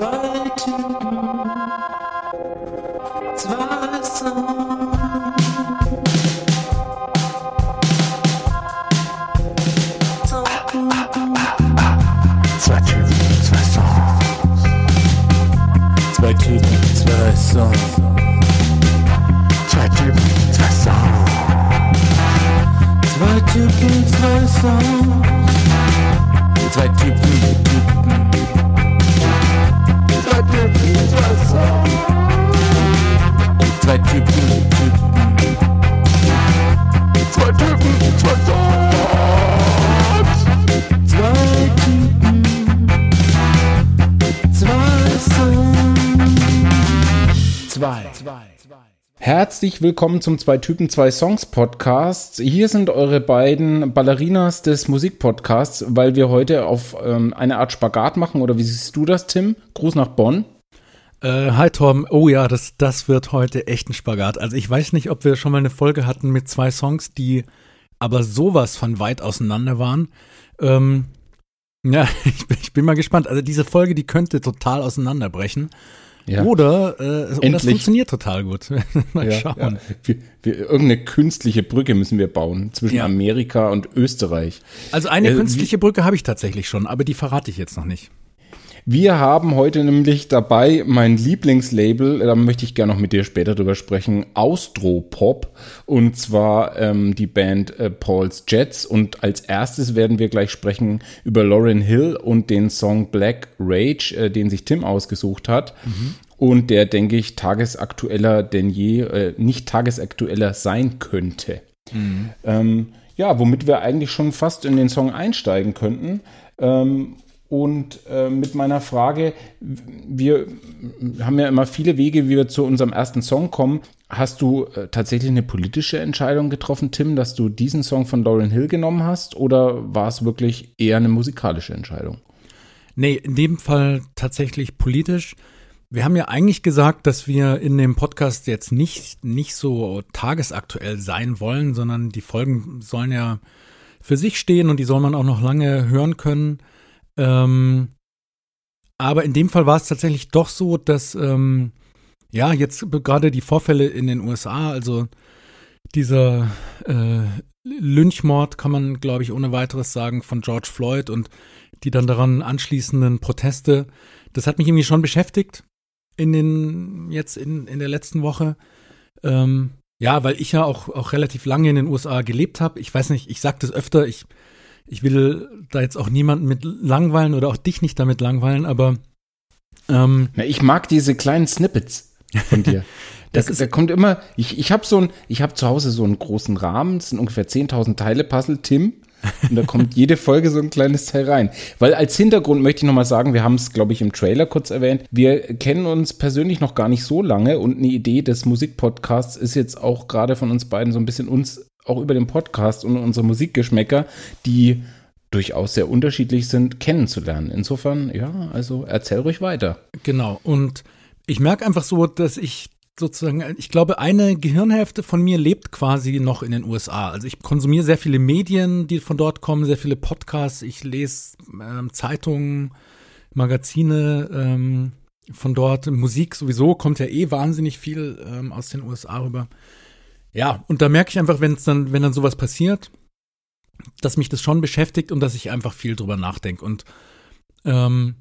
Zwei Herzlich willkommen zum Zwei Typen, zwei Songs Podcast. Hier sind eure beiden Ballerinas des Musikpodcasts, weil wir heute auf ähm, eine Art Spagat machen. Oder wie siehst du das, Tim? Gruß nach Bonn. Äh, hi Tom, oh ja, das, das wird heute echt ein Spagat. Also ich weiß nicht, ob wir schon mal eine Folge hatten mit zwei Songs, die aber sowas von weit auseinander waren. Ähm, ja, ich bin, ich bin mal gespannt. Also diese Folge, die könnte total auseinanderbrechen. Ja. Oder, äh, oder das funktioniert total gut. mal Ja, schauen. ja. Wir, wir, irgendeine künstliche Brücke müssen wir bauen zwischen. Amerika und Österreich. Also eine Äh, künstliche Brücke habe ich tatsächlich schon, aber die verrate ich jetzt noch nicht. Wir haben heute nämlich dabei mein Lieblingslabel, da möchte ich gerne noch mit dir später drüber sprechen, Austropop. Und zwar ähm, die Band äh, Paul's Jets. Und als erstes werden wir gleich sprechen über Lauren Hill und den Song Black Rage, äh, den sich Tim ausgesucht hat. Und der, denke ich, tagesaktueller denn je, äh, nicht tagesaktueller sein könnte. Ähm, ja, womit wir eigentlich schon fast in den Song einsteigen könnten. Ähm, und äh, mit meiner Frage, wir haben ja immer viele Wege, wie wir zu unserem ersten Song kommen. Hast du äh, tatsächlich eine politische Entscheidung getroffen, Tim, dass du diesen Song von Lauryn Hill genommen hast? Oder war es wirklich eher eine musikalische Entscheidung? Nee, in dem Fall tatsächlich politisch. Wir haben ja eigentlich gesagt, dass wir in dem Podcast jetzt nicht, nicht so tagesaktuell sein wollen, sondern die Folgen sollen ja für sich stehen und die soll man auch noch lange hören können. Ähm, aber in dem Fall war es tatsächlich doch so, dass ähm, ja jetzt gerade die Vorfälle in den USA, also dieser äh, Lynchmord kann man, glaube ich, ohne weiteres sagen von George Floyd und die dann daran anschließenden Proteste, das hat mich irgendwie schon beschäftigt in den jetzt in, in der letzten Woche. Ähm, ja, weil ich ja auch, auch relativ lange in den USA gelebt habe. Ich weiß nicht, ich sag das öfter, ich, ich will da jetzt auch niemanden mit langweilen oder auch dich nicht damit langweilen, aber ähm, Na, ich mag diese kleinen Snippets von dir. Das da, ist- da kommt immer, ich, ich habe so ein, ich habe zu Hause so einen großen Rahmen, das sind ungefähr 10.000 Teile Puzzle, Tim. Und da kommt jede Folge so ein kleines Teil rein. Weil als Hintergrund möchte ich nochmal sagen, wir haben es, glaube ich, im Trailer kurz erwähnt. Wir kennen uns persönlich noch gar nicht so lange und eine Idee des Musikpodcasts ist jetzt auch gerade von uns beiden so ein bisschen uns auch über den Podcast und unsere Musikgeschmäcker, die durchaus sehr unterschiedlich sind, kennenzulernen. Insofern, ja, also erzähl ruhig weiter. Genau. Und ich merke einfach so, dass ich sozusagen, ich glaube, eine Gehirnhälfte von mir lebt quasi noch in den USA. Also ich konsumiere sehr viele Medien, die von dort kommen, sehr viele Podcasts. Ich lese ähm, Zeitungen, Magazine ähm, von dort. Musik sowieso kommt ja eh wahnsinnig viel ähm, aus den USA rüber. Ja, und da merke ich einfach, wenn es dann, wenn dann sowas passiert, dass mich das schon beschäftigt und dass ich einfach viel drüber nachdenke. Und ähm,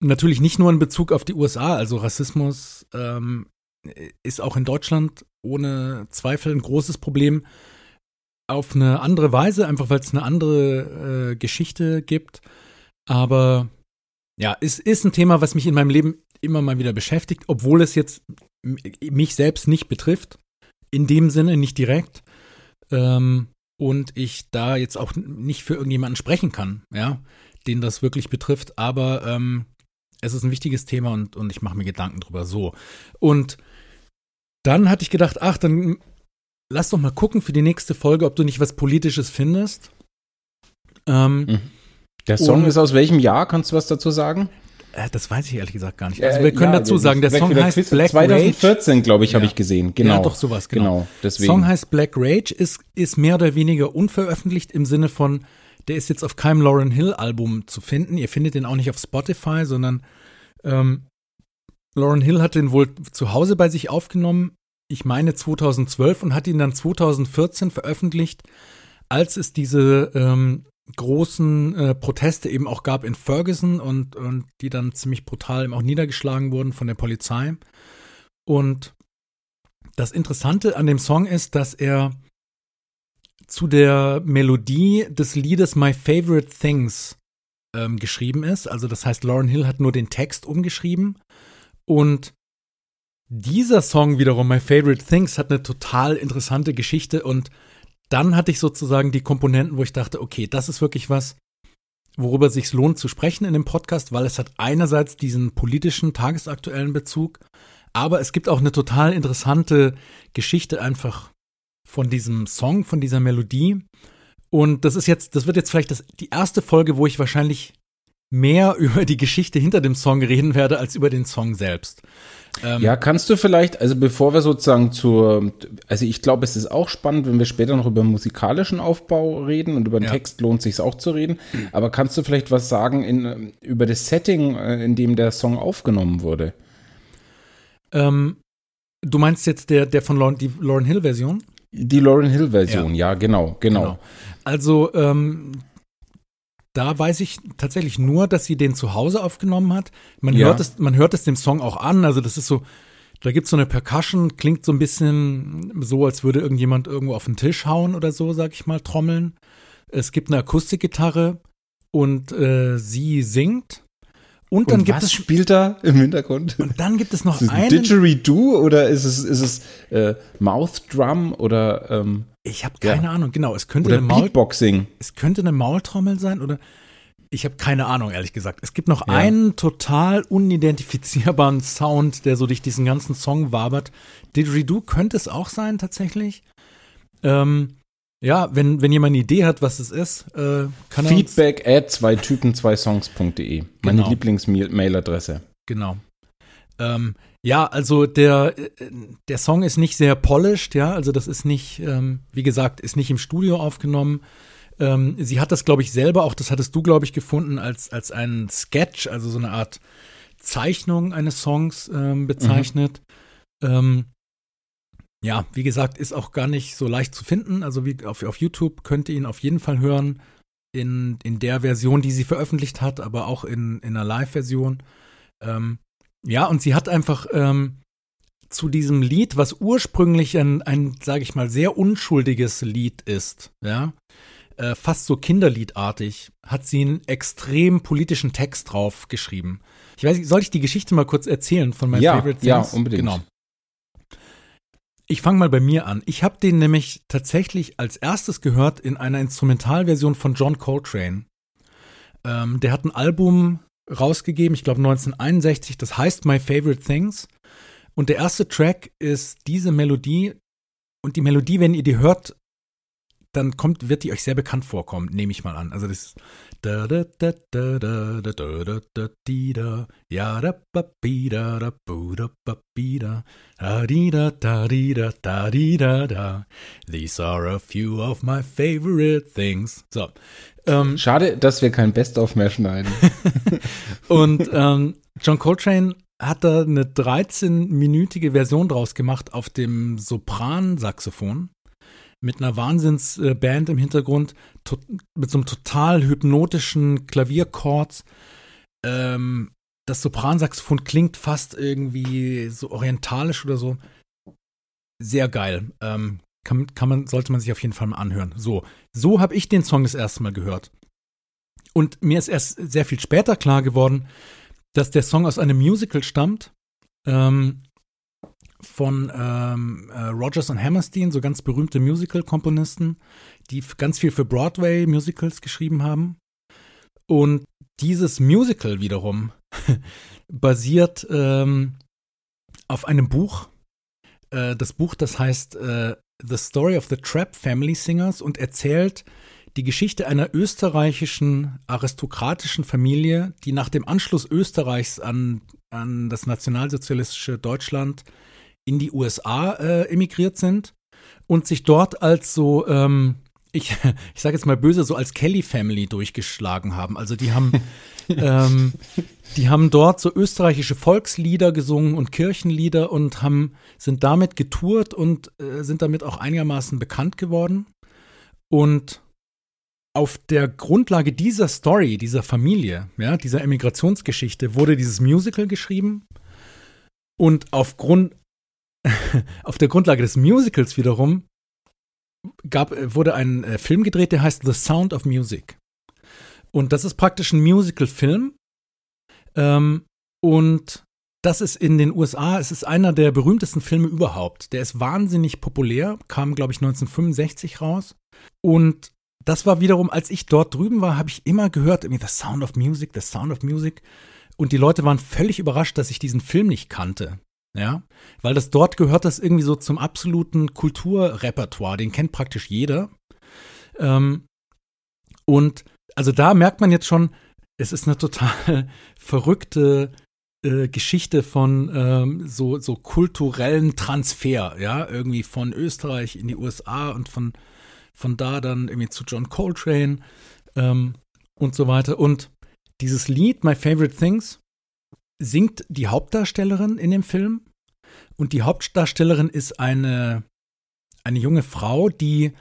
natürlich nicht nur in Bezug auf die USA, also Rassismus ähm, ist auch in Deutschland ohne Zweifel ein großes Problem. Auf eine andere Weise, einfach weil es eine andere äh, Geschichte gibt. Aber ja, es ist ein Thema, was mich in meinem Leben immer mal wieder beschäftigt, obwohl es jetzt mich selbst nicht betrifft. In dem Sinne, nicht direkt. Ähm, und ich da jetzt auch nicht für irgendjemanden sprechen kann, ja, den das wirklich betrifft. Aber ähm, es ist ein wichtiges Thema und, und ich mache mir Gedanken drüber. So. Und dann hatte ich gedacht, ach, dann lass doch mal gucken für die nächste Folge, ob du nicht was Politisches findest. Ähm, Mhm. Der Song ist aus welchem Jahr? Kannst du was dazu sagen? Äh, das weiß ich ehrlich gesagt gar nicht. Also wir können ja, dazu sagen, der Song heißt Quiz. Black Rage. 2014, glaube ich, habe Ja. ich gesehen. Genau. Ja, doch sowas, genau. Genau, deswegen. Song heißt Black Rage, ist, ist mehr oder weniger unveröffentlicht im Sinne von, der ist jetzt auf keinem Lauren Hill Album zu finden. Ihr findet den auch nicht auf Spotify, sondern Ähm, Lauren Hill hat den wohl zu Hause bei sich aufgenommen, ich meine 2012 und hat ihn dann 2014 veröffentlicht, als es diese ähm, großen äh, Proteste eben auch gab in Ferguson und, und die dann ziemlich brutal eben auch niedergeschlagen wurden von der Polizei. Und das Interessante an dem Song ist, dass er zu der Melodie des Liedes My Favorite Things ähm, geschrieben ist. Also das heißt, Lauren Hill hat nur den Text umgeschrieben. Und dieser Song wiederum, My Favorite Things, hat eine total interessante Geschichte und dann hatte ich sozusagen die Komponenten, wo ich dachte, okay, das ist wirklich was, worüber es sich lohnt zu sprechen in dem Podcast, weil es hat einerseits diesen politischen, tagesaktuellen Bezug, aber es gibt auch eine total interessante Geschichte einfach von diesem Song, von dieser Melodie. Und das ist jetzt, das wird jetzt vielleicht das, die erste Folge, wo ich wahrscheinlich mehr über die Geschichte hinter dem Song reden werde, als über den Song selbst. Ähm, ja, kannst du vielleicht, also bevor wir sozusagen zur, also ich glaube, es ist auch spannend, wenn wir später noch über musikalischen Aufbau reden und über den ja. Text lohnt sich auch zu reden, aber kannst du vielleicht was sagen in, über das Setting, äh, in dem der Song aufgenommen wurde? Ähm, du meinst jetzt der, der von Lauren, die Lauren Hill Version? Die Lauren Hill Version, ja, ja genau, genau, genau. Also ähm, da weiß ich tatsächlich nur, dass sie den zu Hause aufgenommen hat. Man, ja. hört, es, man hört es dem Song auch an. Also das ist so, da gibt es so eine Percussion, klingt so ein bisschen so, als würde irgendjemand irgendwo auf den Tisch hauen oder so, sag ich mal, trommeln. Es gibt eine Akustikgitarre und äh, sie singt. Und dann und gibt was es spielt da im Hintergrund? Und dann gibt es noch ist es einen Didgeridoo oder ist es ist es äh, Mouth Drum oder ähm, ich habe keine ja. Ahnung. Genau, es könnte oder eine Maul Beatboxing. Es könnte eine Maultrommel sein oder ich habe keine Ahnung, ehrlich gesagt. Es gibt noch ja. einen total unidentifizierbaren Sound, der so durch diesen ganzen Song wabert. Didgeridoo könnte es auch sein, tatsächlich. Ähm, ja, wenn, wenn jemand eine Idee hat, was es ist, äh, kann er Feedback at zwei Typen zwei Songs.de. Meine genau. Lieblings-Mail-Adresse. Genau. Ähm, ja, also der, der Song ist nicht sehr polished, ja, also das ist nicht, ähm, wie gesagt, ist nicht im Studio aufgenommen. Ähm, sie hat das, glaube ich, selber, auch das hattest du, glaube ich, gefunden, als, als einen Sketch, also so eine Art Zeichnung eines Songs ähm, bezeichnet. Mhm. Ähm, ja, wie gesagt, ist auch gar nicht so leicht zu finden. Also wie auf, auf YouTube könnt ihr ihn auf jeden Fall hören. In, in der Version, die sie veröffentlicht hat, aber auch in, in einer Live-Version. Ähm, ja, und sie hat einfach ähm, zu diesem Lied, was ursprünglich ein, ein sage ich mal, sehr unschuldiges Lied ist, ja, äh, fast so Kinderliedartig, hat sie einen extrem politischen Text drauf geschrieben. Ich weiß nicht, soll ich die Geschichte mal kurz erzählen von meinen ja, Favorite Things? Ja, unbedingt. Genau. Ich fange mal bei mir an. Ich habe den nämlich tatsächlich als erstes gehört in einer Instrumentalversion von John Coltrane. Ähm, der hat ein Album rausgegeben, ich glaube 1961, das heißt My Favorite Things. Und der erste Track ist diese Melodie. Und die Melodie, wenn ihr die hört, dann kommt, wird die euch sehr bekannt vorkommen, nehme ich mal an. Also das da da da da da da da da da di da ja da ba bi da da bu da ba bi da da di da da di da da di da da These are a few of my favorite things. So. Ähm, Schade, dass wir kein Best-of mehr schneiden. und ähm, John Coltrane hat da eine 13-minütige Version draus gemacht auf dem Sopran-Saxophon mit einer Wahnsinnsband im Hintergrund, mit so einem total hypnotischen Klavierchord. Ähm, das Sopransaxophon klingt fast irgendwie so orientalisch oder so. Sehr geil. Ähm, kann, kann man, sollte man sich auf jeden Fall mal anhören. So, so habe ich den Song das erste Mal gehört. Und mir ist erst sehr viel später klar geworden, dass der Song aus einem Musical stammt. Ähm, von ähm, äh, Rogers und Hammerstein, so ganz berühmte Musical-Komponisten, die ganz viel für Broadway-Musicals geschrieben haben. Und dieses Musical wiederum basiert ähm, auf einem Buch. Äh, das Buch, das heißt äh, The Story of the Trap Family Singers und erzählt die Geschichte einer österreichischen aristokratischen Familie, die nach dem Anschluss Österreichs an, an das nationalsozialistische Deutschland in die USA äh, emigriert sind und sich dort als so ähm, ich, ich sage jetzt mal böse, so als Kelly Family durchgeschlagen haben. Also die haben, ähm, die haben dort so österreichische Volkslieder gesungen und Kirchenlieder und haben, sind damit getourt und äh, sind damit auch einigermaßen bekannt geworden. Und auf der Grundlage dieser Story, dieser Familie, ja, dieser Emigrationsgeschichte, wurde dieses Musical geschrieben. Und aufgrund, auf der Grundlage des Musicals wiederum gab, wurde ein äh, Film gedreht, der heißt The Sound of Music. Und das ist praktisch ein Musical-Film. Ähm, und das ist in den USA, es ist einer der berühmtesten Filme überhaupt. Der ist wahnsinnig populär, kam, glaube ich, 1965 raus. Und das war wiederum, als ich dort drüben war, habe ich immer gehört, irgendwie The Sound of Music, The Sound of Music. Und die Leute waren völlig überrascht, dass ich diesen Film nicht kannte. Ja, weil das dort gehört das irgendwie so zum absoluten Kulturrepertoire. Den kennt praktisch jeder. Ähm, und also da merkt man jetzt schon, es ist eine total verrückte äh, Geschichte von ähm, so, so kulturellen Transfer, ja, irgendwie von Österreich in die USA und von, von da dann irgendwie zu John Coltrane ähm, und so weiter. Und dieses Lied, My Favorite Things, singt die Hauptdarstellerin in dem Film. Und die Hauptdarstellerin ist eine, eine junge Frau, die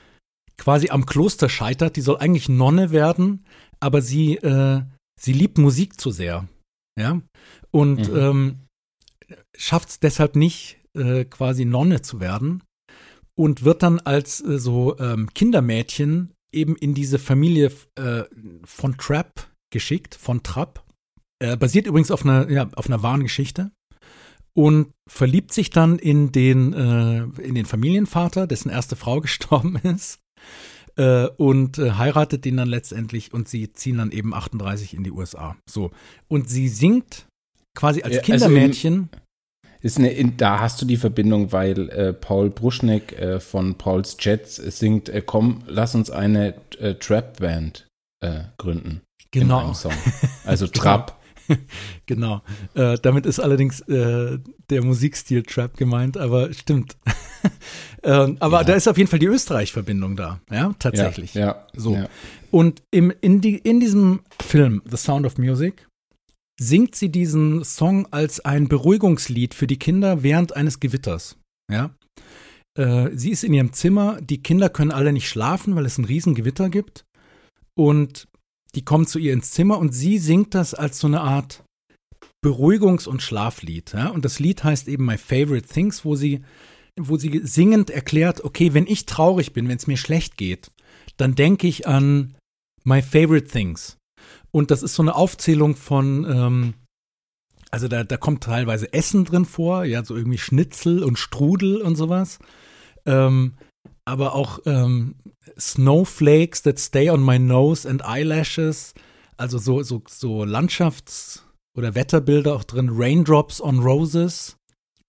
quasi am Kloster scheitert. Die soll eigentlich Nonne werden, aber sie, äh, sie liebt Musik zu sehr. Ja. Und mhm. ähm, schafft es deshalb nicht, äh, quasi Nonne zu werden. Und wird dann als äh, so ähm, Kindermädchen eben in diese Familie äh, von Trapp geschickt, von Trapp. Äh, basiert übrigens auf einer, ja, auf einer wahren Geschichte und verliebt sich dann in den, äh, in den Familienvater, dessen erste Frau gestorben ist. Äh, und äh, heiratet den dann letztendlich und sie ziehen dann eben 38 in die USA. So. Und sie singt quasi als Kindermädchen. Also ist eine, in, da hast du die Verbindung, weil äh, Paul Bruschneck äh, von Pauls Jets singt, äh, komm, lass uns eine Trap-Band gründen. Genau. Also genau. Trap. genau. Äh, damit ist allerdings äh, der Musikstil Trap gemeint, aber stimmt. ähm, aber ja. da ist auf jeden Fall die Österreich-Verbindung da, ja, tatsächlich. Ja, ja so. Ja. Und im, in, die, in diesem Film, The Sound of Music, singt sie diesen Song als ein Beruhigungslied für die Kinder während eines Gewitters. Ja. Äh, sie ist in ihrem Zimmer, die Kinder können alle nicht schlafen, weil es ein Riesengewitter gibt. Und die kommen zu ihr ins Zimmer und sie singt das als so eine Art Beruhigungs- und Schlaflied. Ja? Und das Lied heißt eben My Favorite Things, wo sie, wo sie singend erklärt, okay, wenn ich traurig bin, wenn es mir schlecht geht, dann denke ich an My Favorite Things. Und das ist so eine Aufzählung von, ähm, also da, da kommt teilweise Essen drin vor, ja, so irgendwie Schnitzel und Strudel und sowas. Ähm, aber auch ähm, Snowflakes that stay on my nose and eyelashes. Also so, so, so Landschafts- oder Wetterbilder auch drin. Raindrops on Roses.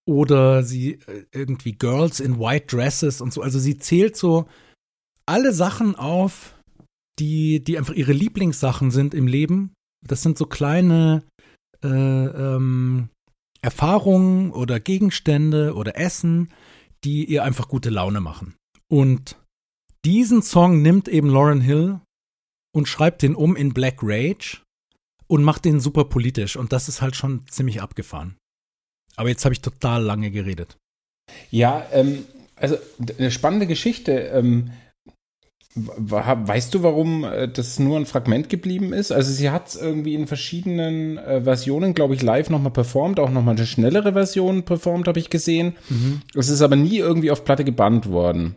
Oder sie äh, irgendwie Girls in White Dresses und so. Also sie zählt so alle Sachen auf, die, die einfach ihre Lieblingssachen sind im Leben. Das sind so kleine äh, ähm, Erfahrungen oder Gegenstände oder Essen, die ihr einfach gute Laune machen. Und diesen Song nimmt eben Lauren Hill und schreibt den um in Black Rage und macht den super politisch. Und das ist halt schon ziemlich abgefahren. Aber jetzt habe ich total lange geredet. Ja, ähm, also eine spannende Geschichte. Ähm, weißt du, warum äh, das nur ein Fragment geblieben ist? Also sie hat es irgendwie in verschiedenen äh, Versionen, glaube ich, live nochmal performt, auch nochmal eine schnellere Version performt, habe ich gesehen. Mhm. Es ist aber nie irgendwie auf Platte gebannt worden.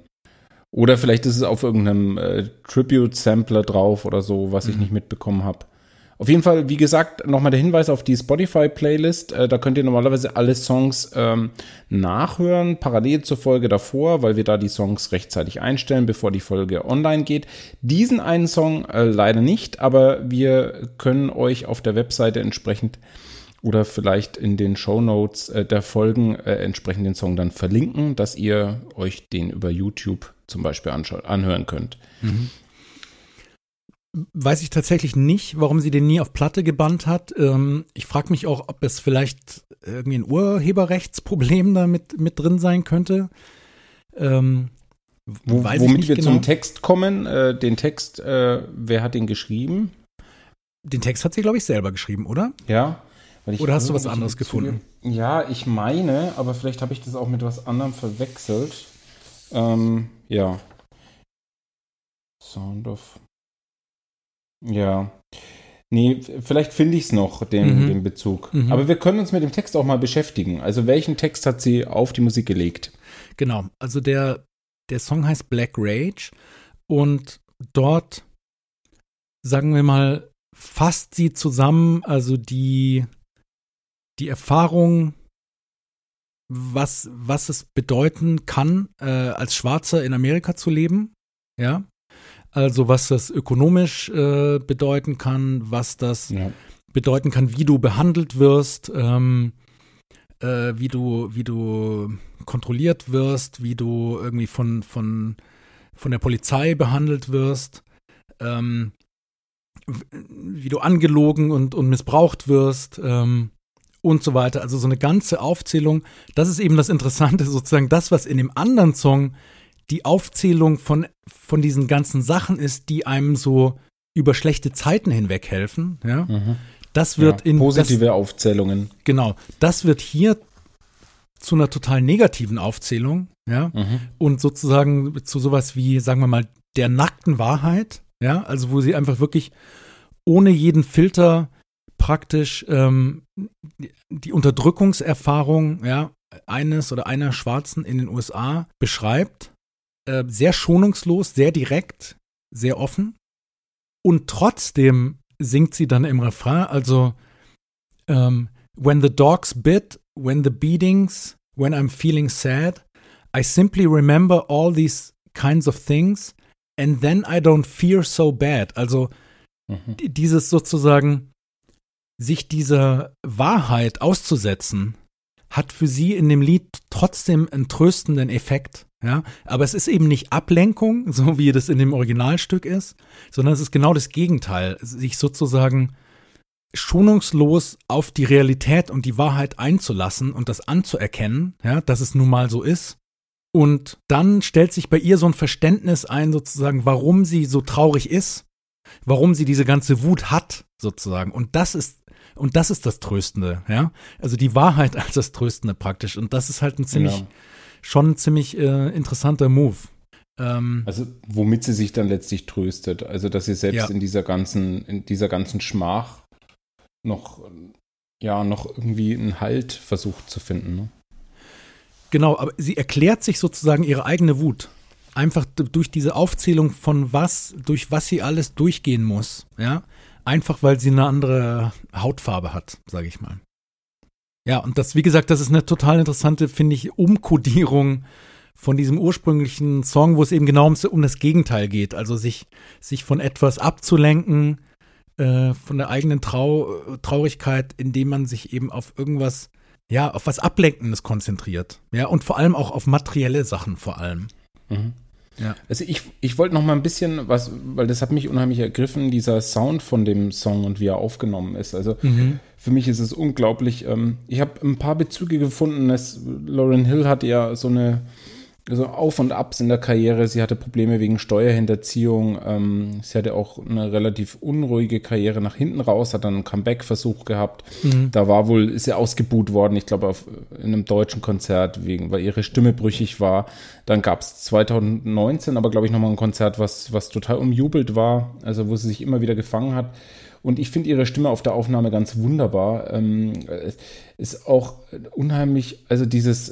Oder vielleicht ist es auf irgendeinem äh, Tribute-Sampler drauf oder so, was ich mhm. nicht mitbekommen habe. Auf jeden Fall, wie gesagt, nochmal der Hinweis auf die Spotify-Playlist. Äh, da könnt ihr normalerweise alle Songs ähm, nachhören, parallel zur Folge davor, weil wir da die Songs rechtzeitig einstellen, bevor die Folge online geht. Diesen einen Song äh, leider nicht, aber wir können euch auf der Webseite entsprechend oder vielleicht in den Show Notes äh, der Folgen äh, entsprechend den Song dann verlinken, dass ihr euch den über YouTube zum Beispiel anhören könnt. Mhm. Weiß ich tatsächlich nicht, warum sie den nie auf Platte gebannt hat. Ähm, ich frage mich auch, ob es vielleicht irgendwie ein Urheberrechtsproblem da mit, mit drin sein könnte. Ähm, Wo, womit wir genau. zum Text kommen, äh, den Text, äh, wer hat den geschrieben? Den Text hat sie, glaube ich, selber geschrieben, oder? Ja. Oder hast du was anderes gefunden? Ja, ich meine, aber vielleicht habe ich das auch mit was anderem verwechselt. Ähm, ja. Sound of. Ja. Nee, vielleicht finde ich es noch, den, Mhm. den Bezug. Mhm. Aber wir können uns mit dem Text auch mal beschäftigen. Also, welchen Text hat sie auf die Musik gelegt? Genau. Also der, der Song heißt Black Rage und dort, sagen wir mal, fasst sie zusammen, also die, die Erfahrung, was, was es bedeuten kann, äh, als Schwarzer in Amerika zu leben. Ja. Also was das ökonomisch äh, bedeuten kann, was das Ja. bedeuten kann, wie du behandelt wirst, ähm, äh, wie du, wie du kontrolliert wirst, wie du irgendwie von, von, von der Polizei behandelt wirst, ähm, wie du angelogen und, und missbraucht wirst ähm, und so weiter. Also so eine ganze Aufzählung. Das ist eben das Interessante, sozusagen das, was in dem anderen Song die Aufzählung von, von diesen ganzen Sachen ist, die einem so über schlechte Zeiten hinweg helfen. Ja? Mhm. Das wird ja, in positive Aufzählungen. Das, genau, das wird hier zu einer total negativen Aufzählung, ja, Mhm. und sozusagen zu sowas wie, sagen wir mal, der nackten Wahrheit, ja, also wo sie einfach wirklich ohne jeden Filter praktisch ähm, die- Unterdrückungserfahrung, ja, eines oder einer Schwarzen in den USA beschreibt, äh, sehr schonungslos, sehr direkt, sehr offen und trotzdem singt sie dann im Refrain, also ähm, When the dogs bit, when the beatings, when I'm feeling sad, I simply remember all these kinds of things and then I don't fear so bad. Also Mhm. dieses sozusagen sich dieser Wahrheit auszusetzen, hat für sie in dem Lied trotzdem einen tröstenden Effekt. Ja, aber es ist eben nicht Ablenkung, so wie das in dem Originalstück ist, sondern es ist genau das Gegenteil, sich sozusagen schonungslos auf die Realität und die Wahrheit einzulassen und das anzuerkennen, ja, dass es nun mal so ist. Und dann stellt sich bei ihr so ein Verständnis ein, sozusagen, warum sie so traurig ist, warum sie diese ganze Wut hat, sozusagen. Und das ist, und das ist das Tröstende, ja. Also die Wahrheit als das Tröstende praktisch. Und das ist halt ein ziemlich, Ja. schon ein ziemlich äh, interessanter Move. Ähm, Also womit sie sich dann letztlich tröstet. Also dass sie selbst Ja. in dieser ganzen, in dieser ganzen Schmach noch, ja, noch irgendwie einen Halt versucht zu finden. Ne? Genau, aber sie erklärt sich sozusagen ihre eigene Wut. Einfach durch diese Aufzählung von was, durch was sie alles durchgehen muss, ja. Einfach weil sie eine andere Hautfarbe hat, sage ich mal. Ja, und das, wie gesagt, das ist eine total interessante, finde ich, Umkodierung von diesem ursprünglichen Song, wo es eben genau ums, um das Gegenteil geht. Also sich, sich von etwas abzulenken, äh, von der eigenen Trau Traurigkeit, indem man sich eben auf irgendwas ja, auf was Ablenkendes konzentriert. Ja, und vor allem auch auf materielle Sachen vor allem. Mhm. Ja. Also ich, ich wollte noch mal ein bisschen was, weil das hat mich unheimlich ergriffen, dieser Sound von dem Song und wie er aufgenommen ist. Also für mich ist es unglaublich. Ähm, ich habe ein paar Bezüge gefunden. Dass Lauren Hill hat ja so eine so Auf und Abs in der Karriere. Sie hatte Probleme wegen Steuerhinterziehung. Ähm, sie hatte auch eine relativ unruhige Karriere nach hinten raus, hat dann einen Comeback-Versuch gehabt. Da war wohl, ist sie ausgebuht worden, ich glaube, auf, in einem deutschen Konzert, wegen, weil ihre Stimme brüchig war. Dann gab es 2019 aber, glaube ich, nochmal ein Konzert, was, was total umjubelt war, also wo sie sich immer wieder gefangen hat. Und ich finde ihre Stimme auf der Aufnahme ganz wunderbar. Ähm, es ist auch unheimlich, also dieses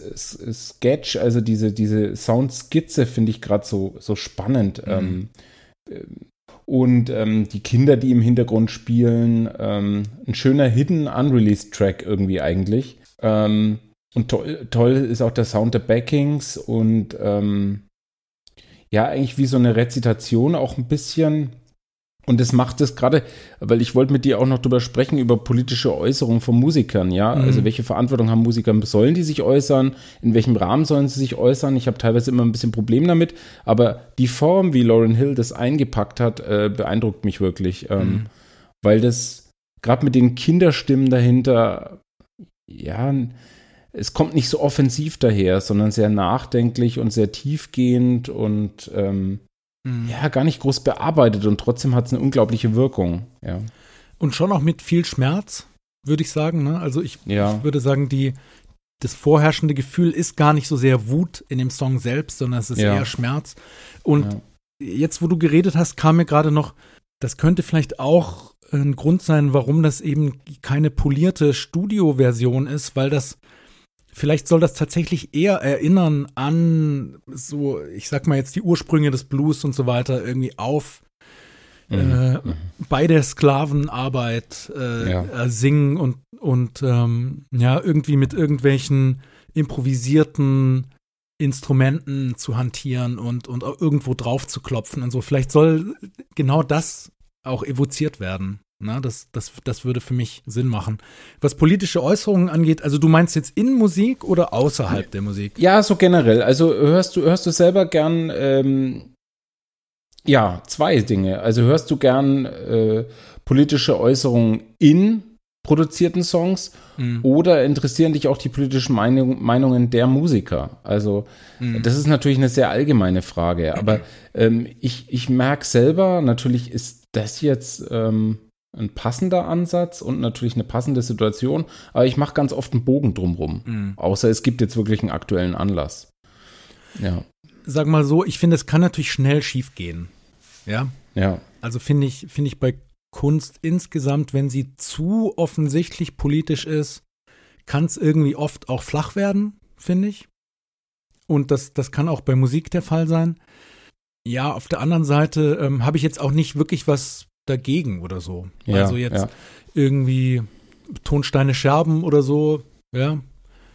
Sketch, also diese, diese Soundskizze finde ich gerade so, so spannend. Ähm, ähm, und ähm, die Kinder, die im Hintergrund spielen, ähm, ein schöner Hidden Unreleased Track irgendwie eigentlich. Ähm, und toll, toll ist auch der Sound der Backings und ähm, ja, eigentlich wie so eine Rezitation auch ein bisschen. Und das macht es gerade, weil ich wollte mit dir auch noch drüber sprechen, über politische Äußerungen von Musikern, ja. Mhm. Also welche Verantwortung haben Musiker? Sollen die sich äußern? In welchem Rahmen sollen sie sich äußern? Ich habe teilweise immer ein bisschen Problem damit, aber die Form, wie Lauren Hill das eingepackt hat, äh, beeindruckt mich wirklich. Ähm, Mhm. Weil das gerade mit den Kinderstimmen dahinter, ja, es kommt nicht so offensiv daher, sondern sehr nachdenklich und sehr tiefgehend und ähm, Mhm. ja, gar nicht groß bearbeitet und trotzdem hat es eine unglaubliche Wirkung. Ja. Und schon auch mit viel Schmerz, würde ich sagen. Ne? Also ich, Ja. ich würde sagen, die, das vorherrschende Gefühl ist gar nicht so sehr Wut in dem Song selbst, sondern es ist Ja. eher Schmerz. Und Ja. jetzt, wo du geredet hast, kam mir gerade noch, das könnte vielleicht auch ein Grund sein, warum das eben keine polierte Studioversion ist, weil das vielleicht soll das tatsächlich eher erinnern an so, ich sag mal jetzt die Ursprünge des Blues und so weiter irgendwie auf äh, bei der Sklavenarbeit äh, Ja. äh, singen und, und ähm, ja, irgendwie mit irgendwelchen improvisierten Instrumenten zu hantieren und, und auch irgendwo drauf zu klopfen und so. Vielleicht soll genau das auch evoziert werden. Na, das, das, das würde für mich Sinn machen. Was politische Äußerungen angeht, also du meinst jetzt in Musik oder außerhalb der Musik? Ja, so generell. Also hörst du, hörst du selber gern, ähm, ja, zwei Dinge. Also hörst du gern äh, politische Äußerungen in produzierten Songs Mhm. oder interessieren dich auch die politischen Meinung, Meinungen der Musiker? Also Mhm. das ist natürlich eine sehr allgemeine Frage, aber ähm, ich, ich merke selber, natürlich ist das jetzt ähm, ein passender Ansatz und natürlich eine passende Situation, aber ich mache ganz oft einen Bogen drumrum. Mhm. Außer es gibt jetzt wirklich einen aktuellen Anlass. Ja, Sag mal so, ich finde, es kann natürlich schnell schief gehen. Ja, ja, Also finde ich, finde ich bei Kunst insgesamt, wenn sie zu offensichtlich politisch ist, kann es irgendwie oft auch flach werden, finde ich. Und das, das kann auch bei Musik der Fall sein. Ja, auf der anderen Seite ähm, habe ich jetzt auch nicht wirklich was dagegen oder so. ja. also jetzt ja. irgendwie Tonsteine Scherben oder so, ja,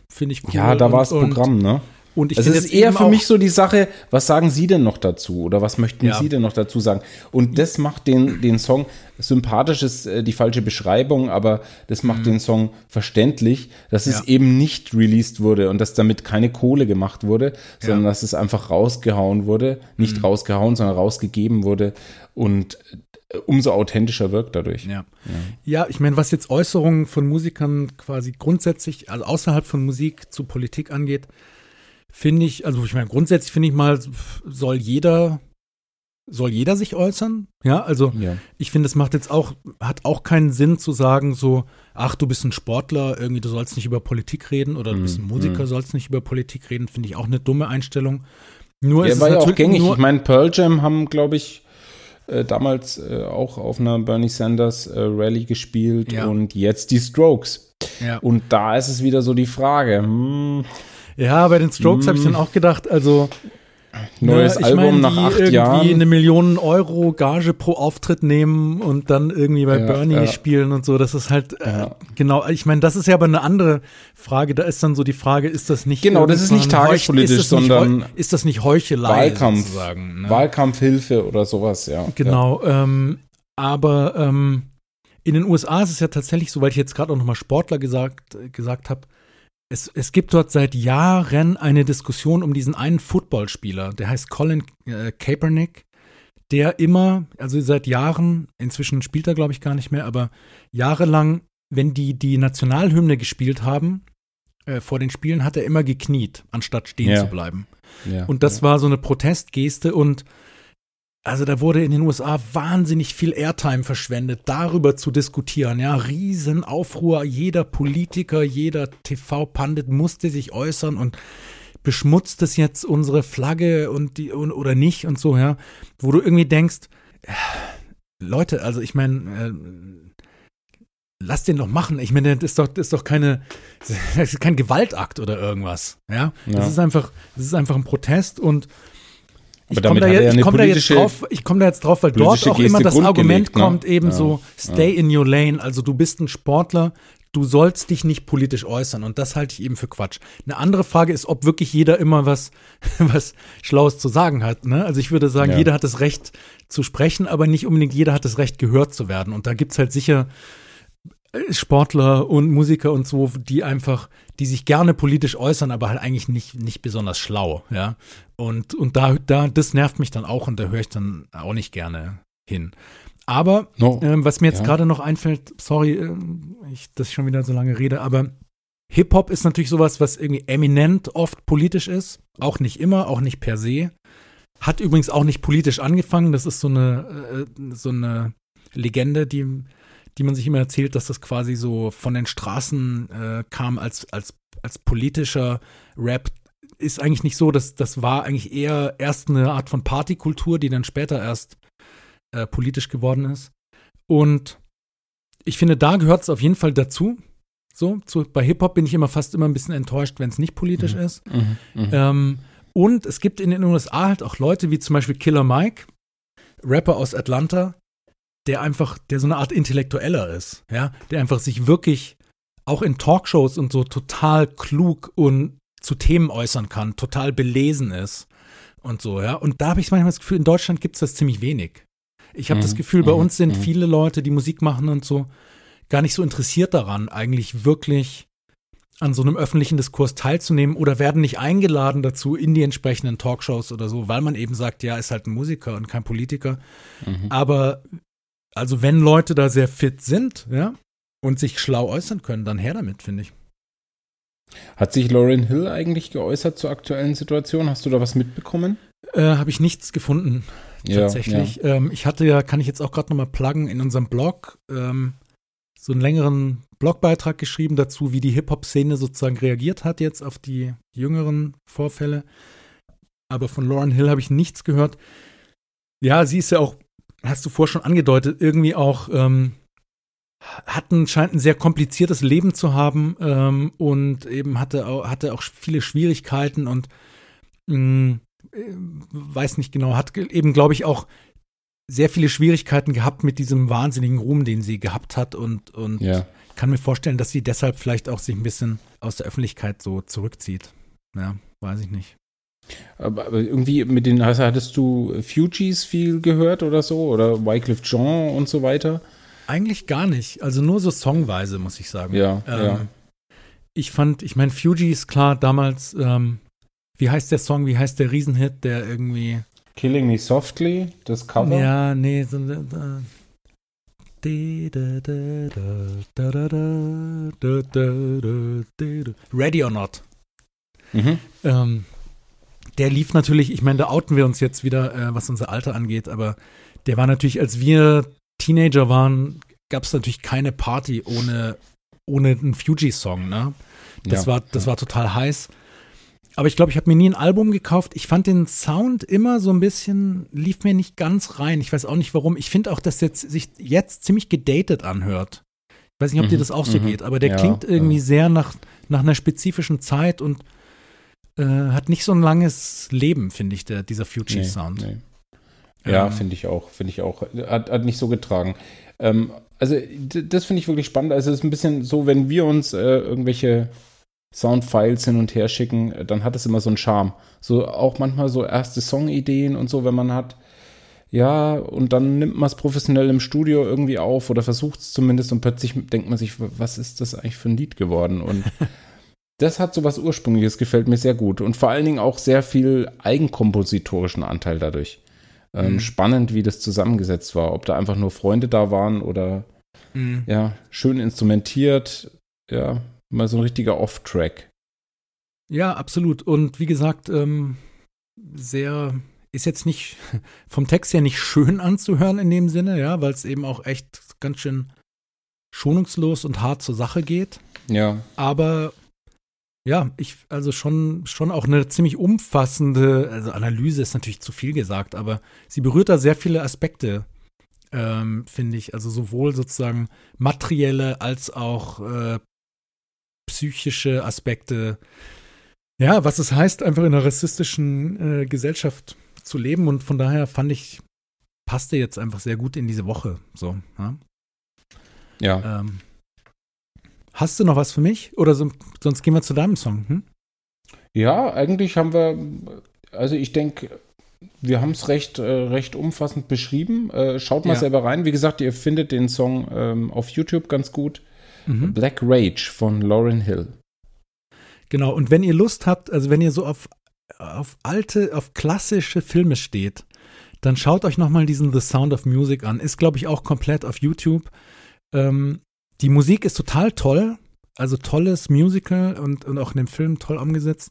finde ich cool. ja da war das Und- Programm, ne? Und ich Es ist eher für mich so die Sache, was sagen Sie denn noch dazu oder was möchten Ja. Sie denn noch dazu sagen? Und das macht den, den Song, sympathisch ist äh, die falsche Beschreibung, aber das macht den Song verständlich, dass es Mhm. Ja. eben nicht released wurde und dass damit keine Kohle gemacht wurde, sondern Ja. dass es einfach rausgehauen wurde, nicht Mhm. rausgehauen, sondern rausgegeben wurde und umso authentischer wirkt dadurch. Ja. Ja, ich meine, was jetzt Äußerungen von Musikern quasi grundsätzlich, also außerhalb von Musik zu Politik angeht, finde ich, also ich meine, grundsätzlich finde ich mal, soll jeder, soll jeder sich äußern? Ja, also Ja. ich finde, es macht jetzt auch, hat auch keinen Sinn zu sagen, so, ach, du bist ein Sportler, irgendwie, du sollst nicht über Politik reden oder du bist ein Musiker, sollst nicht über Politik reden, finde ich auch eine dumme Einstellung. Nur Ja, ist war es ja auch gängig. Ich meine, Pearl Jam haben, glaube ich, äh, damals äh, auch auf einer Bernie Sanders äh, Rally gespielt Ja. und jetzt die Strokes. ja. Und da ist es wieder so die Frage, hm, ja, bei den Strokes habe ich dann auch gedacht, also neues Ja, ich Album mein, nach die acht irgendwie Jahren. eine Million Euro Gage pro Auftritt nehmen und dann irgendwie bei Ja, Bernie ja. spielen und so. Das ist halt äh, genau. Ich meine, das ist ja aber eine andere Frage. Da ist dann so die Frage, ist das nicht Genau, das ist nicht tagespolitisch, ist nicht sondern heu- ist das nicht Heuchelei Wahlkampf, sozusagen? Ne? Wahlkampfhilfe oder sowas, ja. Genau. Ähm, aber ähm, in den USA ist es ja tatsächlich so, weil ich jetzt gerade auch nochmal Sportler gesagt, äh, gesagt habe, es, es gibt dort seit Jahren eine Diskussion um diesen einen Footballspieler, der heißt Colin äh, Kaepernick, der immer, also seit Jahren, inzwischen spielt er glaube ich gar nicht mehr, aber jahrelang, wenn die die Nationalhymne gespielt haben, äh, vor den Spielen hat er immer gekniet, anstatt stehen Ja. zu bleiben. Ja, ja. Und das war so eine Protestgeste und also da wurde in den USA wahnsinnig viel Airtime verschwendet, darüber zu diskutieren. Ja, Riesenaufruhr. Jeder Politiker, jeder TV-Pandit musste sich äußern und beschmutzt es jetzt unsere Flagge und die und, oder nicht und so, ja. Wo du irgendwie denkst, äh, Leute, also ich meine, äh, lass den doch machen. Ich meine, das ist doch, das ist doch keine, das ist kein Gewaltakt oder irgendwas, ja. Ja. Das ist einfach, das ist einfach ein Protest und ich komme da, ja komm da jetzt drauf, ich komme da jetzt drauf, weil dort auch immer Geste das Argument ne? kommt, eben Ja, so, stay in your lane, also du bist ein Sportler, du sollst dich nicht politisch äußern und das halte ich eben für Quatsch. Eine andere Frage ist, ob wirklich jeder immer was, was Schlaues zu sagen hat. Ne? Also ich würde sagen, Ja. jeder hat das Recht zu sprechen, aber nicht unbedingt jeder hat das Recht gehört zu werden. Und da gibt's halt sicher äh, Sportler und Musiker und so, die einfach, die sich gerne politisch äußern, aber halt eigentlich nicht, nicht besonders schlau, ja. Und, und da, da, das nervt mich dann auch und da höre ich dann auch nicht gerne hin. Aber No. ähm, was mir jetzt Ja. gerade noch einfällt, sorry, ähm, ich, dass ich schon wieder so lange rede, aber Hip-Hop ist natürlich sowas, was irgendwie eminent oft politisch ist. Auch nicht immer, auch nicht per se. Hat übrigens auch nicht politisch angefangen. Das ist so eine, äh, so eine Legende, die, die man sich immer erzählt, dass das quasi so von den Straßen äh, kam als, als, als politischer Rap. Ist eigentlich nicht so, dass das war eigentlich eher erst eine Art von Partykultur, die dann später erst äh, politisch geworden ist. Und ich finde, da gehört es auf jeden Fall dazu. So, zu, bei Hip-Hop bin ich immer fast immer ein bisschen enttäuscht, wenn es nicht politisch Mhm. ist. Mhm. Mhm. Ähm, und es gibt in den USA halt auch Leute wie zum Beispiel Killer Mike, Rapper aus Atlanta, der einfach, der so eine Art Intellektueller ist, ja, der einfach sich wirklich auch in Talkshows und so total klug und zu Themen äußern kann, total belesen ist und so, ja. Und da habe ich manchmal das Gefühl, in Deutschland gibt es das ziemlich wenig. Ich habe Mhm, das Gefühl, bei mhm, uns sind mhm. viele Leute, die Musik machen und so, gar nicht so interessiert daran, eigentlich wirklich an so einem öffentlichen Diskurs teilzunehmen oder werden nicht eingeladen dazu in die entsprechenden Talkshows oder so, weil man eben sagt, ja, ist halt ein Musiker und kein Politiker. Mhm. Aber also wenn Leute da sehr fit sind, ja, und sich schlau äußern können, dann her damit, finde ich. Hat sich Lauren Hill eigentlich geäußert zur aktuellen Situation? Hast du da was mitbekommen? Äh, Habe ich nichts gefunden, tatsächlich. Ähm, ich hatte ja, kann ich jetzt auch gerade nochmal pluggen, in unserem Blog ähm, so einen längeren Blogbeitrag geschrieben dazu, wie die Hip-Hop-Szene sozusagen reagiert hat jetzt auf die jüngeren Vorfälle. Aber von Lauren Hill habe ich nichts gehört. Ja, sie ist ja auch, hast du vorher schon angedeutet, irgendwie auch ähm, hat ein, scheint ein sehr kompliziertes Leben zu haben ähm, und eben hatte auch, hatte auch viele Schwierigkeiten und mh, äh, weiß nicht genau, hat eben, glaube ich, auch sehr viele Schwierigkeiten gehabt mit diesem wahnsinnigen Ruhm, den sie gehabt hat und, und Ja. kann mir vorstellen, dass sie deshalb vielleicht auch sich ein bisschen aus der Öffentlichkeit so zurückzieht. Ja, weiß ich nicht. Aber irgendwie mit den, also hattest du Fugees viel gehört oder so? Oder Wycliffe Jean und so weiter? Eigentlich gar nicht. Also nur so songweise, muss ich sagen. Ja. Ähm, ja. Ich fand, ich meine, Fugees, klar, damals, ähm, wie heißt der Song, wie heißt der Riesenhit, der irgendwie. Killing Me Softly, das Cover? Ja, nee, so, da, Ready or Not. Mhm. Ähm, der lief natürlich, ich meine, da outen wir uns jetzt wieder, äh, was unser Alter angeht, aber der war natürlich, als wir Teenager waren, gab es natürlich keine Party ohne, ohne einen Fuji-Song, ne? Das, Ja, war, das ja. war total heiß. Aber ich glaube, ich habe mir nie ein Album gekauft. Ich fand den Sound immer so ein bisschen, lief mir nicht ganz rein. Ich weiß auch nicht warum. Ich finde auch, dass der sich jetzt ziemlich gedatet anhört. Ich weiß nicht, ob dir Mhm, das auch so mhm. geht, aber der Ja, klingt irgendwie sehr nach, nach einer spezifischen Zeit und äh, hat nicht so ein langes Leben, finde ich, der, dieser Fuji-Sound. Nee, nee. Ja, Ähm. finde ich auch, finde ich auch. Hat, hat nicht so getragen. Ähm, also, das finde ich wirklich spannend. Also, es ist ein bisschen so, wenn wir uns äh, irgendwelche Soundfiles hin und her schicken, äh, dann hat es immer so einen Charme. So auch manchmal so erste Songideen und so, wenn man hat. Ja, und dann nimmt man es professionell im Studio irgendwie auf oder versucht es zumindest und plötzlich denkt man sich, was ist das eigentlich für ein Lied geworden? Und das hat so was Ursprüngliches, gefällt mir sehr gut. Und vor allen Dingen auch sehr viel eigenkompositorischen Anteil dadurch. Ähm, Mhm. Spannend, wie das zusammengesetzt war. Ob da einfach nur Freunde da waren oder Mhm. ja, schön instrumentiert. Ja, mal so ein richtiger Off-Track. Ja, absolut. Und wie gesagt, ähm, sehr, ist jetzt nicht vom Text her nicht schön anzuhören in dem Sinne, ja, weil es eben auch echt ganz schön schonungslos und hart zur Sache geht. Ja, Aber ja, ich, also schon, schon auch eine ziemlich umfassende, also Analyse ist natürlich zu viel gesagt, aber sie berührt da sehr viele Aspekte, ähm, finde ich. Also sowohl sozusagen materielle als auch äh, psychische Aspekte. Ja, was es heißt, einfach in einer rassistischen äh, Gesellschaft zu leben und von daher fand ich, passte jetzt einfach sehr gut in diese Woche. So, ja. ja. Ähm, hast du noch was für mich? Oder so, sonst gehen wir zu deinem Song. Hm? Ja, eigentlich haben wir, also ich denke, wir haben es recht, äh, recht umfassend beschrieben. Äh, schaut mal Ja. selber rein. Wie gesagt, ihr findet den Song ähm, auf YouTube ganz gut. Mhm. Black Rage von Lauren Hill. Genau, und wenn ihr Lust habt, also wenn ihr so auf, auf alte, auf klassische Filme steht, dann schaut euch nochmal diesen The Sound of Music an. Ist, glaube ich, auch komplett auf YouTube. Ähm, die Musik ist total toll, Also tolles Musical und, und auch in dem Film toll umgesetzt.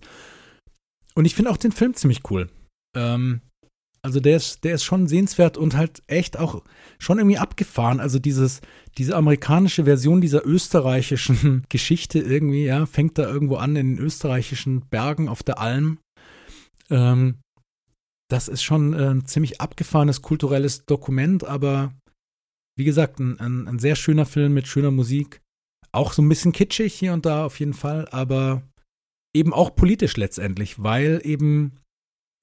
Und ich finde auch den Film ziemlich cool. Ähm, also der ist, der ist schon sehenswert und halt echt auch schon irgendwie abgefahren. Also dieses, diese amerikanische Version dieser österreichischen Geschichte irgendwie, ja, fängt da irgendwo an in den österreichischen Bergen auf der Alm. Ähm, das ist schon ein ziemlich abgefahrenes kulturelles Dokument, aber wie gesagt, ein, ein, ein sehr schöner Film mit schöner Musik. Auch so ein bisschen kitschig hier und da auf jeden Fall, aber eben auch politisch letztendlich, weil eben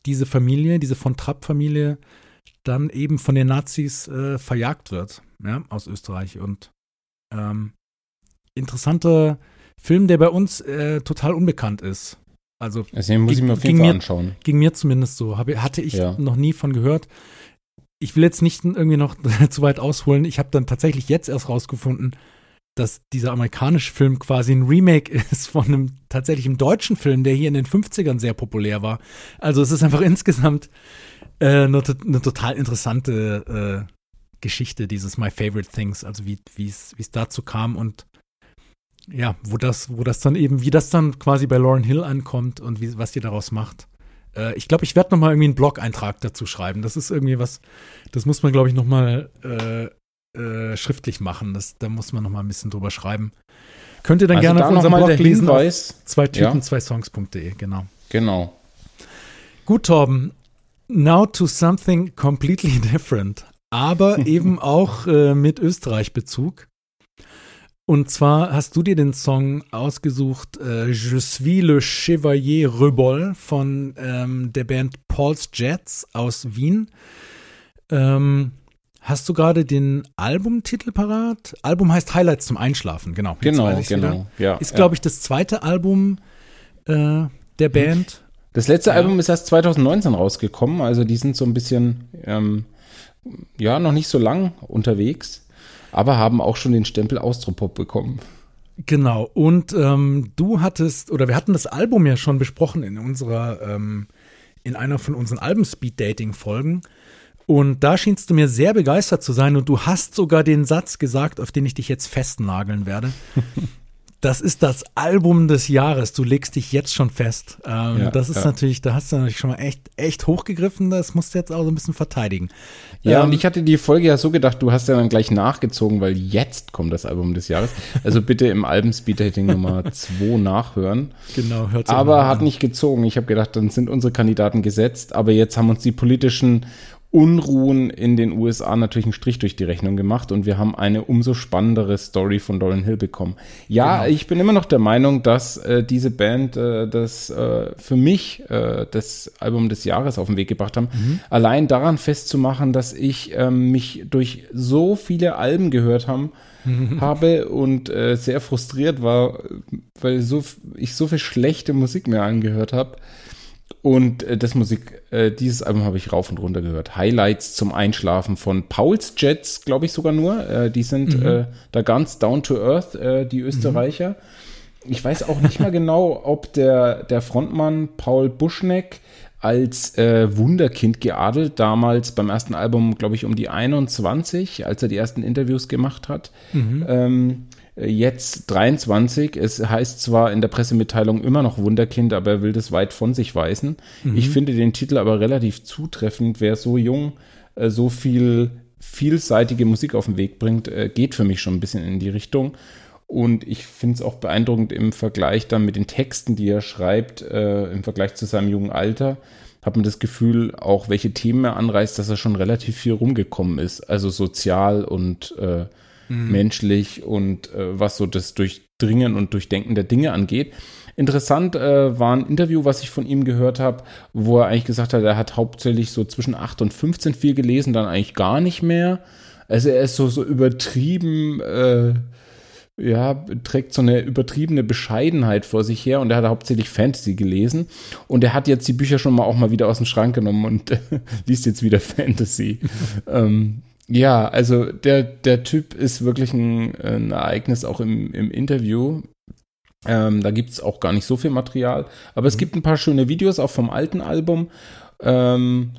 diese Familie, diese von Trapp-Familie, dann eben von den Nazis äh, verjagt wird, ja, aus Österreich. Und ähm, interessanter Film, der bei uns äh, total unbekannt ist. Also, also den muss ich mir auf jeden Fall anschauen. Ging mir zumindest so. Hab, hatte ich ja. noch nie von gehört. Ich will jetzt nicht irgendwie noch zu weit ausholen. Ich habe dann tatsächlich jetzt erst rausgefunden, dass dieser amerikanische Film quasi ein Remake ist von einem tatsächlichen deutschen Film, der hier in den 50ern sehr populär war. Also es ist einfach insgesamt äh, eine, eine, total interessante äh, Geschichte, dieses My Favorite Things, also wie es dazu kam und ja, wo das, wo das dann eben, wie das dann quasi bei Lauren Hill ankommt und wie, was die daraus macht. Äh, ich glaube, ich werde noch mal irgendwie einen Blog-Eintrag dazu schreiben. Das ist irgendwie was, das muss man, glaube ich, noch mal äh, äh, schriftlich machen. Das, da muss man noch mal ein bisschen drüber schreiben. Könnt ihr dann also gerne auf unserem Blog lesen Hinweis. zwei Typen, ja. zwei Songs.de, genau. Genau. Gut, Torben. Now to something completely different, aber eben auch äh, mit Österreich-Bezug. Und zwar hast du dir den Song ausgesucht, äh, Je suis le Chevalier Rebol von ähm, der Band Paul's Jets aus Wien. Ähm, Hast du gerade den Albumtitel parat? Album heißt Highlights zum Einschlafen, genau. Genau, genau. Ja, ist, glaube ich, das zweite Album äh, der Band. Das letzte ja. Album ist erst 2019 rausgekommen, also die sind so ein bisschen, ähm, ja, noch nicht so lang unterwegs, aber haben auch schon den Stempel Austropop bekommen. Genau, und ähm, du hattest, oder wir hatten das Album ja schon besprochen in unserer, ähm, in einer von unseren Album-Speed-Dating-Folgen. Und da schienst du mir sehr begeistert zu sein und du hast sogar den Satz gesagt, auf den ich dich jetzt festnageln werde. das ist das Album des Jahres. Du legst dich jetzt schon fest. Ähm, ja, das ist ja. natürlich, da hast du natürlich schon mal echt, echt hochgegriffen. Das musst du jetzt auch so ein bisschen verteidigen. Ja, ähm, und ich hatte die Folge ja so gedacht, du hast ja dann gleich nachgezogen, weil jetzt kommt das Album des Jahres. Also bitte im Album Speed Dating Nummer 2 nachhören. Genau, hört Aber hat nicht gezogen. Ich habe gedacht, dann sind unsere Kandidaten gesetzt. Aber jetzt haben uns die politischen Unruhen in den USA natürlich einen Strich durch die Rechnung gemacht und wir haben eine umso spannendere Story von Doran Hill bekommen. Ja, genau. ich bin immer noch der Meinung, dass äh, diese Band äh, das äh, für mich äh, das Album des Jahres auf den Weg gebracht haben. Mhm. Allein daran festzumachen, dass ich ähm, mich durch so viele Alben gehört haben, habe und äh, sehr frustriert war, weil so, ich so viel schlechte Musik mir angehört habe. Und äh, das Musik, äh, dieses Album habe ich rauf und runter gehört. Highlights zum Einschlafen von Pauls Jets, glaube ich sogar nur. Äh, die sind mhm. äh, da ganz down to earth, äh, die Österreicher. Mhm. Ich weiß auch nicht mehr genau, ob der, der Frontmann Paul Buschneck als äh, Wunderkind geadelt, damals beim ersten Album, glaube ich, um die 21, als er die ersten Interviews gemacht hat. Mhm. Ähm, jetzt 23. Es heißt zwar in der Pressemitteilung immer noch Wunderkind, aber er will das weit von sich weisen. Mhm. Ich finde den Titel aber relativ zutreffend. Wer so jung äh, so viel vielseitige Musik auf den Weg bringt, äh, geht für mich schon ein bisschen in die Richtung. Und ich finde es auch beeindruckend im Vergleich dann mit den Texten, die er schreibt, äh, im Vergleich zu seinem jungen Alter, hat man das Gefühl, auch welche Themen er anreißt, dass er schon relativ viel rumgekommen ist. Also sozial und äh, mhm. menschlich und äh, was so das Durchdringen und Durchdenken der Dinge angeht. Interessant äh, war ein Interview, was ich von ihm gehört habe, wo er eigentlich gesagt hat, er hat hauptsächlich so zwischen 8 und 15 viel gelesen, dann eigentlich gar nicht mehr. Also er ist so, so übertrieben, äh, ja, trägt so eine übertriebene Bescheidenheit vor sich her und er hat hauptsächlich Fantasy gelesen und er hat jetzt die Bücher schon mal auch mal wieder aus dem Schrank genommen und liest jetzt wieder Fantasy. ähm, ja, also der, der Typ ist wirklich ein, ein Ereignis auch im, im Interview. Ähm, da gibt es auch gar nicht so viel Material, aber mhm. es gibt ein paar schöne Videos auch vom alten Album. Ähm,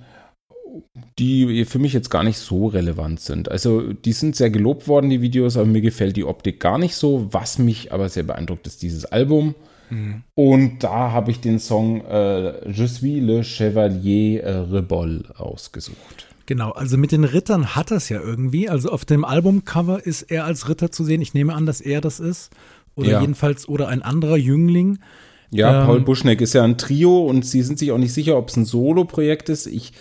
die für mich jetzt gar nicht so relevant sind. Also die sind sehr gelobt worden, die Videos, aber mir gefällt die Optik gar nicht so. Was mich aber sehr beeindruckt, ist dieses Album. Mhm. Und da habe ich den Song äh, Je suis le Chevalier äh, Rebol ausgesucht. Genau, also mit den Rittern hat das ja irgendwie. Also auf dem Albumcover ist er als Ritter zu sehen. Ich nehme an, dass er das ist. Oder ja. jedenfalls, oder ein anderer Jüngling. Ja, ähm, Paul Buschneck ist ja ein Trio und sie sind sich auch nicht sicher, ob es ein Solo-Projekt ist. Ich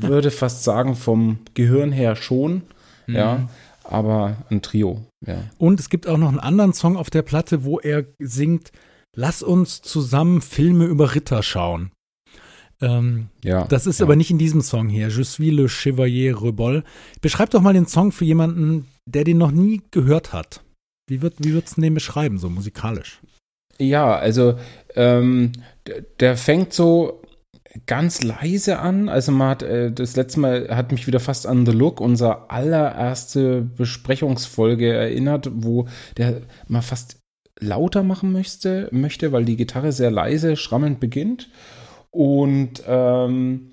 würde fast sagen, vom Gehirn her schon. Mhm. Ja, aber ein Trio. Ja. Und es gibt auch noch einen anderen Song auf der Platte, wo er singt, lass uns zusammen Filme über Ritter schauen. Ähm, ja, das ist ja. aber nicht in diesem Song hier. Je suis le Chevalier Rebol. Beschreib doch mal den Song für jemanden, der den noch nie gehört hat. Wie, wird, wie würdest du den beschreiben, so musikalisch? Ja, also ähm, der fängt so ganz leise an. Also man hat äh, das letzte Mal hat mich wieder fast an The Look, unsere allererste Besprechungsfolge erinnert, wo der mal fast lauter machen möchte, möchte, weil die Gitarre sehr leise, schrammelnd beginnt. Und ähm,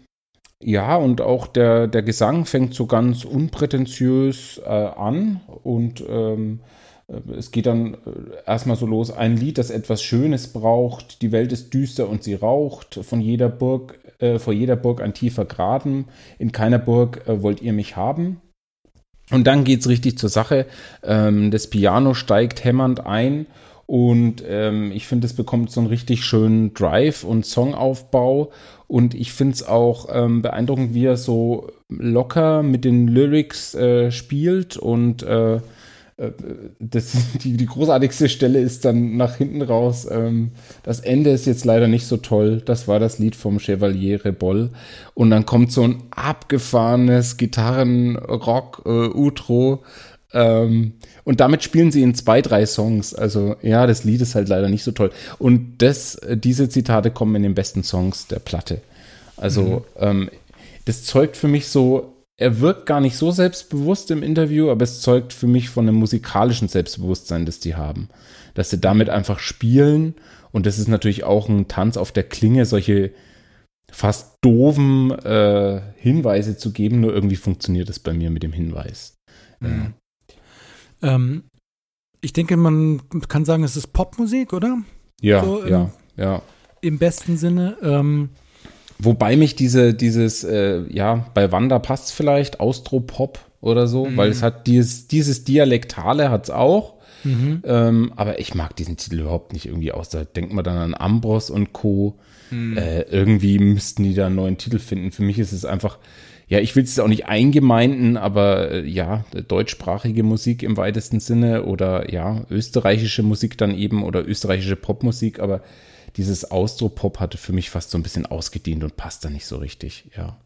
ja, und auch der, der Gesang fängt so ganz unprätentiös äh, an. Und ähm, äh, es geht dann äh, erstmal so los, ein Lied, das etwas Schönes braucht, die Welt ist düster und sie raucht, von jeder Burg, äh, vor jeder Burg ein tiefer Graben, in keiner Burg äh, wollt ihr mich haben. Und dann geht es richtig zur Sache. Ähm, das Piano steigt hämmernd ein und ähm, ich finde, es bekommt so einen richtig schönen Drive und Songaufbau. Und ich finde es auch ähm, beeindruckend, wie er so locker mit den Lyrics äh, spielt und äh, äh, das, die, die großartigste Stelle ist dann nach hinten raus. Ähm, das Ende ist jetzt leider nicht so toll. Das war das Lied vom Chevalier Rebol. Und dann kommt so ein abgefahrenes Gitarren-Rock-Utro. Ähm, und damit spielen sie in zwei, drei Songs. Also ja, das Lied ist halt leider nicht so toll. Und das, diese Zitate kommen in den besten Songs der Platte. Also mhm. ähm, das zeugt für mich so er wirkt gar nicht so selbstbewusst im Interview, aber es zeugt für mich von einem musikalischen Selbstbewusstsein, das die haben. Dass sie damit einfach spielen und das ist natürlich auch ein Tanz auf der Klinge, solche fast doofen äh, Hinweise zu geben, nur irgendwie funktioniert es bei mir mit dem Hinweis. Mhm. Ähm, ich denke, man kann sagen, es ist Popmusik, oder? Ja, so im, ja, ja. Im besten Sinne. Ähm, Wobei mich diese, dieses, äh, ja, bei Wanda passt vielleicht, Austropop oder so, mhm. weil es hat dieses, dieses Dialektale hat es auch. Mhm. Ähm, aber ich mag diesen Titel überhaupt nicht irgendwie aus. Da denkt man dann an Ambros und Co. Mhm. Äh, irgendwie müssten die da einen neuen Titel finden. Für mich ist es einfach, ja, ich will es auch nicht eingemeinden, aber äh, ja, deutschsprachige Musik im weitesten Sinne oder ja, österreichische Musik dann eben oder österreichische Popmusik, aber dieses Austropop hatte für mich fast so ein bisschen ausgedient und passt da nicht so richtig, ja.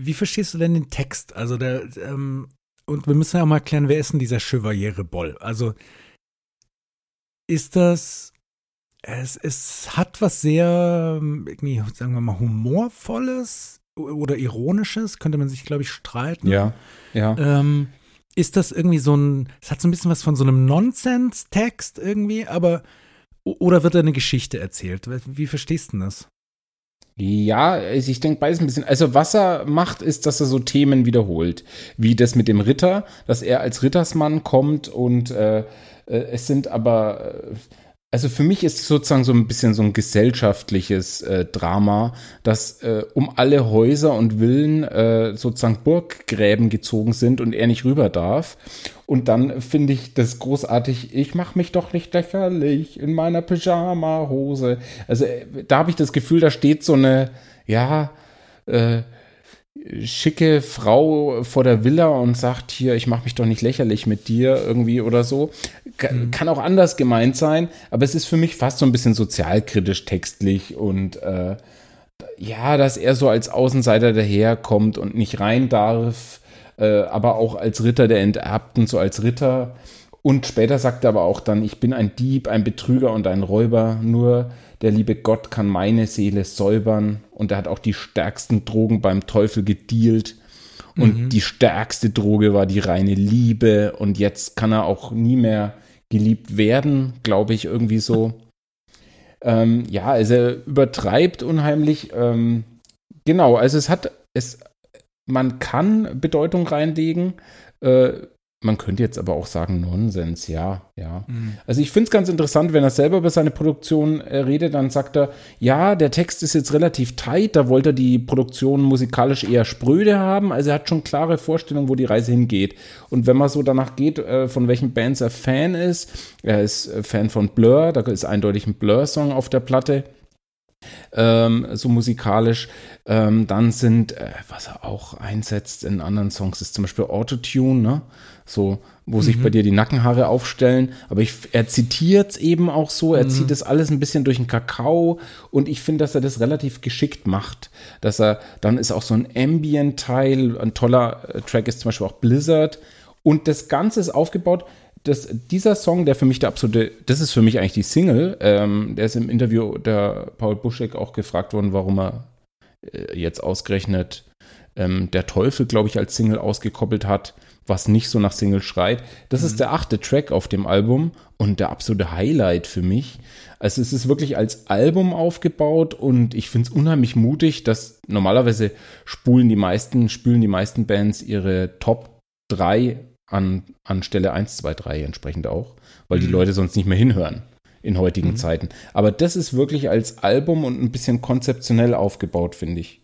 Wie verstehst du denn den Text? Also der, ähm, und wir müssen ja auch mal klären, wer ist denn dieser Chevalier Boll? Also ist das, es, es hat was sehr, irgendwie, sagen wir mal, humorvolles oder ironisches, könnte man sich, glaube ich, streiten. Ja, ja. Ähm, ist das irgendwie so ein, es hat so ein bisschen was von so einem Nonsens-Text irgendwie, aber oder wird da eine Geschichte erzählt? Wie verstehst du das? Ja, also ich denke beides ein bisschen. Also was er macht, ist, dass er so Themen wiederholt, wie das mit dem Ritter, dass er als Rittersmann kommt und äh, äh es sind aber äh, also für mich ist es sozusagen so ein bisschen so ein gesellschaftliches äh, Drama, dass äh, um alle Häuser und Villen äh, sozusagen Burggräben gezogen sind und er nicht rüber darf. Und dann finde ich das großartig, ich mache mich doch nicht lächerlich in meiner Pyjama-Hose. Also äh, da habe ich das Gefühl, da steht so eine, ja, äh, schicke Frau vor der Villa und sagt hier, ich mache mich doch nicht lächerlich mit dir irgendwie oder so. Kann, mhm. kann auch anders gemeint sein, aber es ist für mich fast so ein bisschen sozialkritisch textlich und äh, ja, dass er so als Außenseiter daherkommt und nicht rein darf, äh, aber auch als Ritter der Enterbten, so als Ritter. Und später sagt er aber auch dann, ich bin ein Dieb, ein Betrüger und ein Räuber, nur der liebe Gott kann meine Seele säubern und er hat auch die stärksten Drogen beim Teufel gedealt. Und mhm. die stärkste Droge war die reine Liebe und jetzt kann er auch nie mehr geliebt werden, glaube ich, irgendwie so. ähm, ja, also er übertreibt unheimlich. Ähm, genau, also es hat es, man kann Bedeutung reinlegen. Äh, man könnte jetzt aber auch sagen, Nonsens, ja, ja. Mhm. Also ich finde es ganz interessant, wenn er selber über seine Produktion äh, redet, dann sagt er, ja, der Text ist jetzt relativ tight, da wollte er die Produktion musikalisch eher spröde haben, also er hat schon klare Vorstellungen, wo die Reise hingeht. Und wenn man so danach geht, äh, von welchen Bands er Fan ist, er ist äh, Fan von Blur, da ist eindeutig ein Blur-Song auf der Platte, ähm, so musikalisch. Ähm, dann sind, äh, was er auch einsetzt in anderen Songs, ist zum Beispiel Autotune, ne? So, wo sich bei dir die Nackenhaare aufstellen. Aber ich, er zitiert es eben auch so, er zieht das alles ein bisschen durch den Kakao und ich finde, dass er das relativ geschickt macht. Dass er, dann ist auch so ein Ambient-Teil, ein toller äh, Track ist zum Beispiel auch Blizzard. Und das Ganze ist aufgebaut, das, dieser Song, der für mich der absolute, das ist für mich eigentlich die Single, ähm, der ist im Interview der Paul Buschek auch gefragt worden, warum er äh, jetzt ausgerechnet ähm, der Teufel, glaube ich, als Single ausgekoppelt hat, was nicht so nach Single schreit. Das ist der achte Track auf dem Album und der absolute Highlight für mich. Also es ist wirklich als Album aufgebaut und ich finde es unheimlich mutig, dass normalerweise spulen die meisten, spülen die meisten Bands ihre Top 3 an, an Stelle 1, 2, 3 entsprechend auch, weil die Leute sonst nicht mehr hinhören in heutigen Zeiten. Aber das ist wirklich als Album und ein bisschen konzeptionell aufgebaut, finde ich.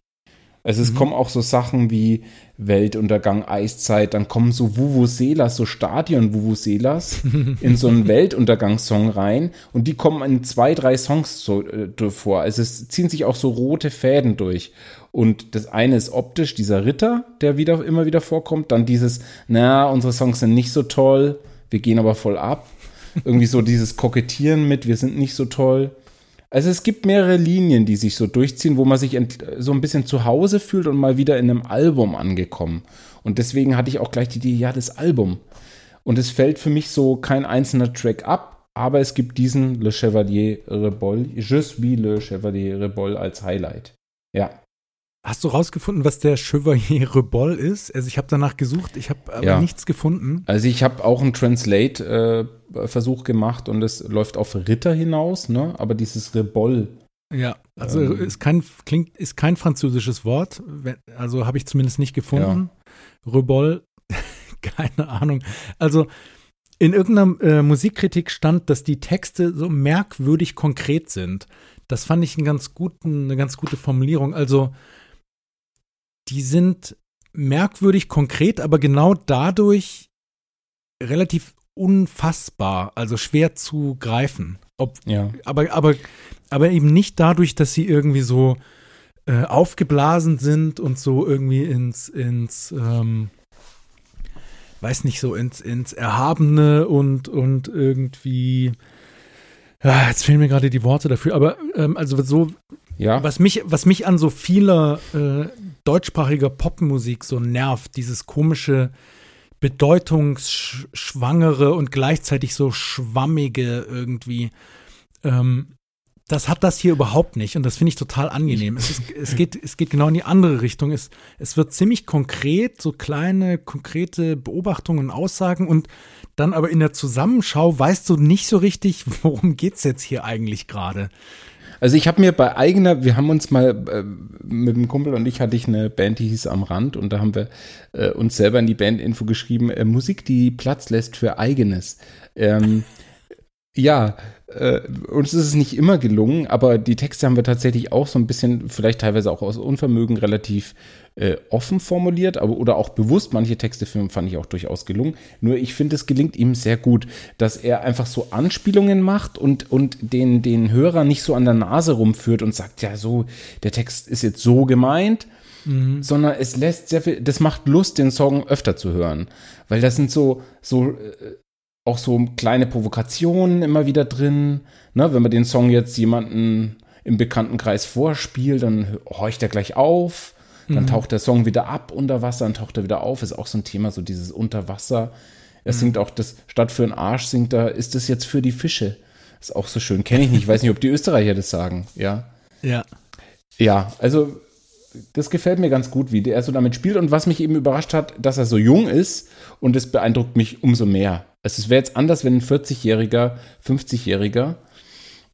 Also es kommen auch so Sachen wie Weltuntergang, Eiszeit, dann kommen so Vuvuzelas, so Stadion-Vuvuzelas in so einen Weltuntergangssong rein und die kommen in zwei, drei Songs so äh, vor. Also es ziehen sich auch so rote Fäden durch. Und das eine ist optisch, dieser Ritter, der wieder immer wieder vorkommt, dann dieses, na, unsere Songs sind nicht so toll, wir gehen aber voll ab. Irgendwie so dieses Kokettieren mit, wir sind nicht so toll. Also es gibt mehrere Linien, die sich so durchziehen, wo man sich so ein bisschen zu Hause fühlt und mal wieder in einem Album angekommen. Und deswegen hatte ich auch gleich die Idee, ja, das Album. Und es fällt für mich so kein einzelner Track ab, aber es gibt diesen Le Chevalier Rebol, Je suis le Chevalier Rebol als Highlight. Ja, Hast du rausgefunden, was der Chevalier Rebol ist? Also ich habe danach gesucht, ich habe aber Ja. nichts gefunden. also ich habe auch einen Translate-Versuch gemacht und es läuft auf Ritter hinaus, ne? aber dieses Rebol, Ja, also Ähm. ist kein klingt ist kein französisches Wort, also habe ich zumindest nicht gefunden. Rebol, keine Ahnung. Also in irgendeiner äh, Musikkritik stand, dass die Texte so merkwürdig konkret sind. Das fand ich einen ganz guten, eine ganz gute Formulierung. Also die sind merkwürdig konkret, aber genau dadurch relativ unfassbar, also schwer zu greifen. Ob, ja. aber, aber, aber eben nicht dadurch, dass sie irgendwie so äh, aufgeblasen sind und so irgendwie ins, ins ähm, weiß nicht, so ins, ins Erhabene und, und irgendwie, ja, jetzt fehlen mir gerade die Worte dafür, aber ähm, also so, Ja, was mich, was mich an so vieler äh, deutschsprachiger Popmusik so nervt, dieses komische, bedeutungsschwangere und gleichzeitig so schwammige irgendwie. Ähm, das hat das hier überhaupt nicht und das finde ich total angenehm. Es, ist, es, geht, es geht genau in die andere Richtung. Es, es wird ziemlich konkret, so kleine, konkrete Beobachtungen und Aussagen und dann aber in der Zusammenschau weißt du nicht so richtig, worum geht's jetzt hier eigentlich gerade. Also ich habe mir bei eigener, wir haben uns mal äh, mit dem Kumpel und ich hatte ich eine Band, die hieß Am Rand und da haben wir äh, uns selber in die Bandinfo geschrieben, äh, Musik, die Platz lässt für eigenes. Ähm, ja, äh, uns ist es nicht immer gelungen, aber die Texte haben wir tatsächlich auch so ein bisschen, vielleicht teilweise auch aus Unvermögen, relativ äh, offen formuliert, aber oder auch bewusst. Manche Texte fand ich auch durchaus gelungen. Nur ich finde, es gelingt ihm sehr gut, dass er einfach so Anspielungen macht und, und den, den Hörer nicht so an der Nase rumführt und sagt, ja, so, der Text ist jetzt so gemeint, sondern es lässt sehr viel, das macht Lust, den Song öfter zu hören. Weil das sind so, so, äh, auch so kleine Provokationen immer wieder drin. Ne, wenn man den Song jetzt jemanden im Bekanntenkreis vorspielt, dann horcht er gleich auf. Dann taucht der Song wieder ab unter Wasser, dann taucht er wieder auf. Ist auch so ein Thema, so dieses Unterwasser. Er singt auch das, statt für einen Arsch singt er, ist das jetzt für die Fische? Ist auch so schön. Kenne ich nicht. Ich weiß nicht, ob die Österreicher das sagen. Ja. Ja. Ja, also das gefällt mir ganz gut, wie er so damit spielt. Und was mich eben überrascht hat, dass er so jung ist und das beeindruckt mich umso mehr. Also es wäre jetzt anders, wenn ein 40-Jähriger, 50-Jähriger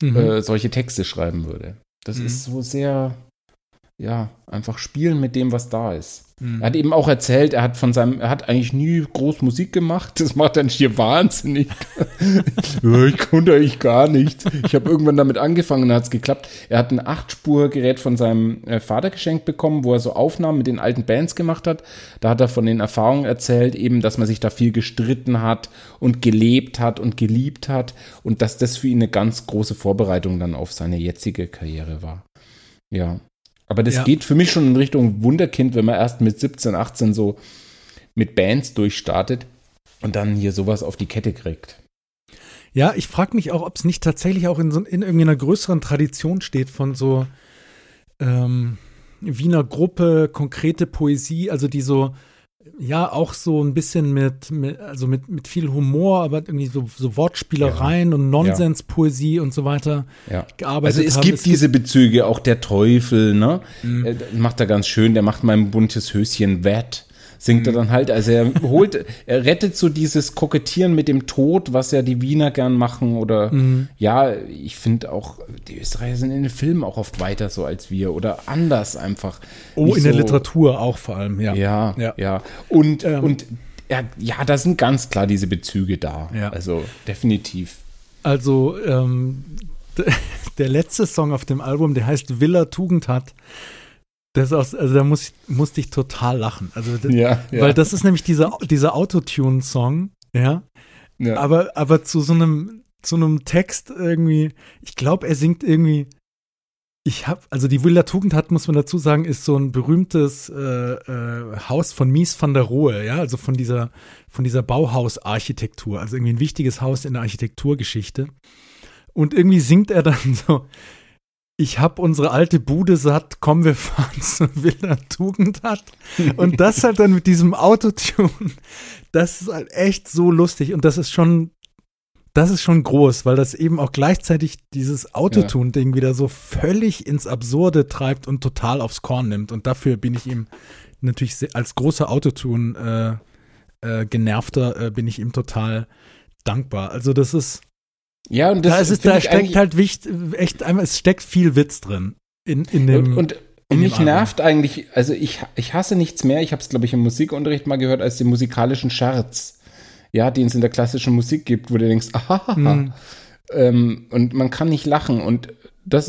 äh, solche Texte schreiben würde. Das ist so sehr, ja, einfach spielen mit dem, was da ist. Er hat eben auch erzählt, er hat von seinem, er hat eigentlich nie groß Musik gemacht. Das macht er hier wahnsinnig. Ich konnte eigentlich gar nichts. Ich habe irgendwann damit angefangen und hat es geklappt. Er hat ein Achtspurgerät von seinem äh, Vater geschenkt bekommen, wo er so Aufnahmen mit den alten Bands gemacht hat. Da hat er von den Erfahrungen erzählt, eben, dass man sich da viel gestritten hat und gelebt hat und geliebt hat und dass das für ihn eine ganz große Vorbereitung dann auf seine jetzige Karriere war. Ja. Aber das Ja. geht für mich schon in Richtung Wunderkind, wenn man erst mit 17, 18 so mit Bands durchstartet und dann hier sowas auf die Kette kriegt. Ja, ich frage mich auch, ob es nicht tatsächlich auch in, so, in irgendwie einer größeren Tradition steht von so ähm, Wiener Gruppe, konkrete Poesie, also die so, ja, auch so ein bisschen mit, mit also mit, mit viel Humor, aber irgendwie so, so Wortspielereien und Nonsenspoesie und so weiter Ja. gearbeitet Also es haben. gibt diese Bezüge, auch der Teufel, ne? Äh, das macht er ganz schön, der macht mein buntes Höschen wett. Singt er dann halt, also er holt, er rettet so dieses Kokettieren mit dem Tod, was ja die Wiener gern machen oder ja, ich finde auch, die Österreicher sind in den Filmen auch oft weiter so als wir oder anders einfach. Oh, Nicht in der so- Literatur auch vor allem, ja. Ja, Ja. ja. Und, Ähm. und ja, ja, da sind ganz klar diese Bezüge da. Ja. Also definitiv. Also, ähm, der letzte Song auf dem Album, der heißt Villa Tugend hat. Das ist aus, also da muss, musste ich total lachen. Also, d- Ja, ja. weil das ist nämlich dieser, dieser Autotune-Song, ja. Ja. Aber, aber zu so einem, zu einem Text irgendwie, ich glaube, er singt irgendwie, ich habe, also die Villa Tugend hat, muss man dazu sagen, ist so ein berühmtes äh, äh, Haus von Mies van der Rohe, ja, also von dieser, von dieser Bauhausarchitektur, also irgendwie ein wichtiges Haus in der Architekturgeschichte. Und irgendwie singt er dann so, ich hab unsere alte Bude satt, komm, wir fahren zur Villa Tugend hat. Und das halt dann mit diesem Autotune, das ist halt echt so lustig und das ist schon, das ist schon groß, weil das eben auch gleichzeitig dieses Autotune-Ding wieder so völlig ins Absurde treibt und total aufs Korn nimmt. Und dafür bin ich ihm natürlich als großer Autotune äh, äh, äh, bin ich ihm total dankbar. Also das ist, ja, und das da, ist es, da steckt halt wicht, echt einmal, es steckt viel Witz drin. In, in dem, Und, und, und mich nervt eigentlich, also ich, ich hasse nichts mehr, ich habe es, glaube ich, im Musikunterricht mal gehört, als den musikalischen Scherz. Ja, den es in der klassischen Musik gibt, wo du denkst, ah, Mhm. ähm, und man kann nicht lachen. Und das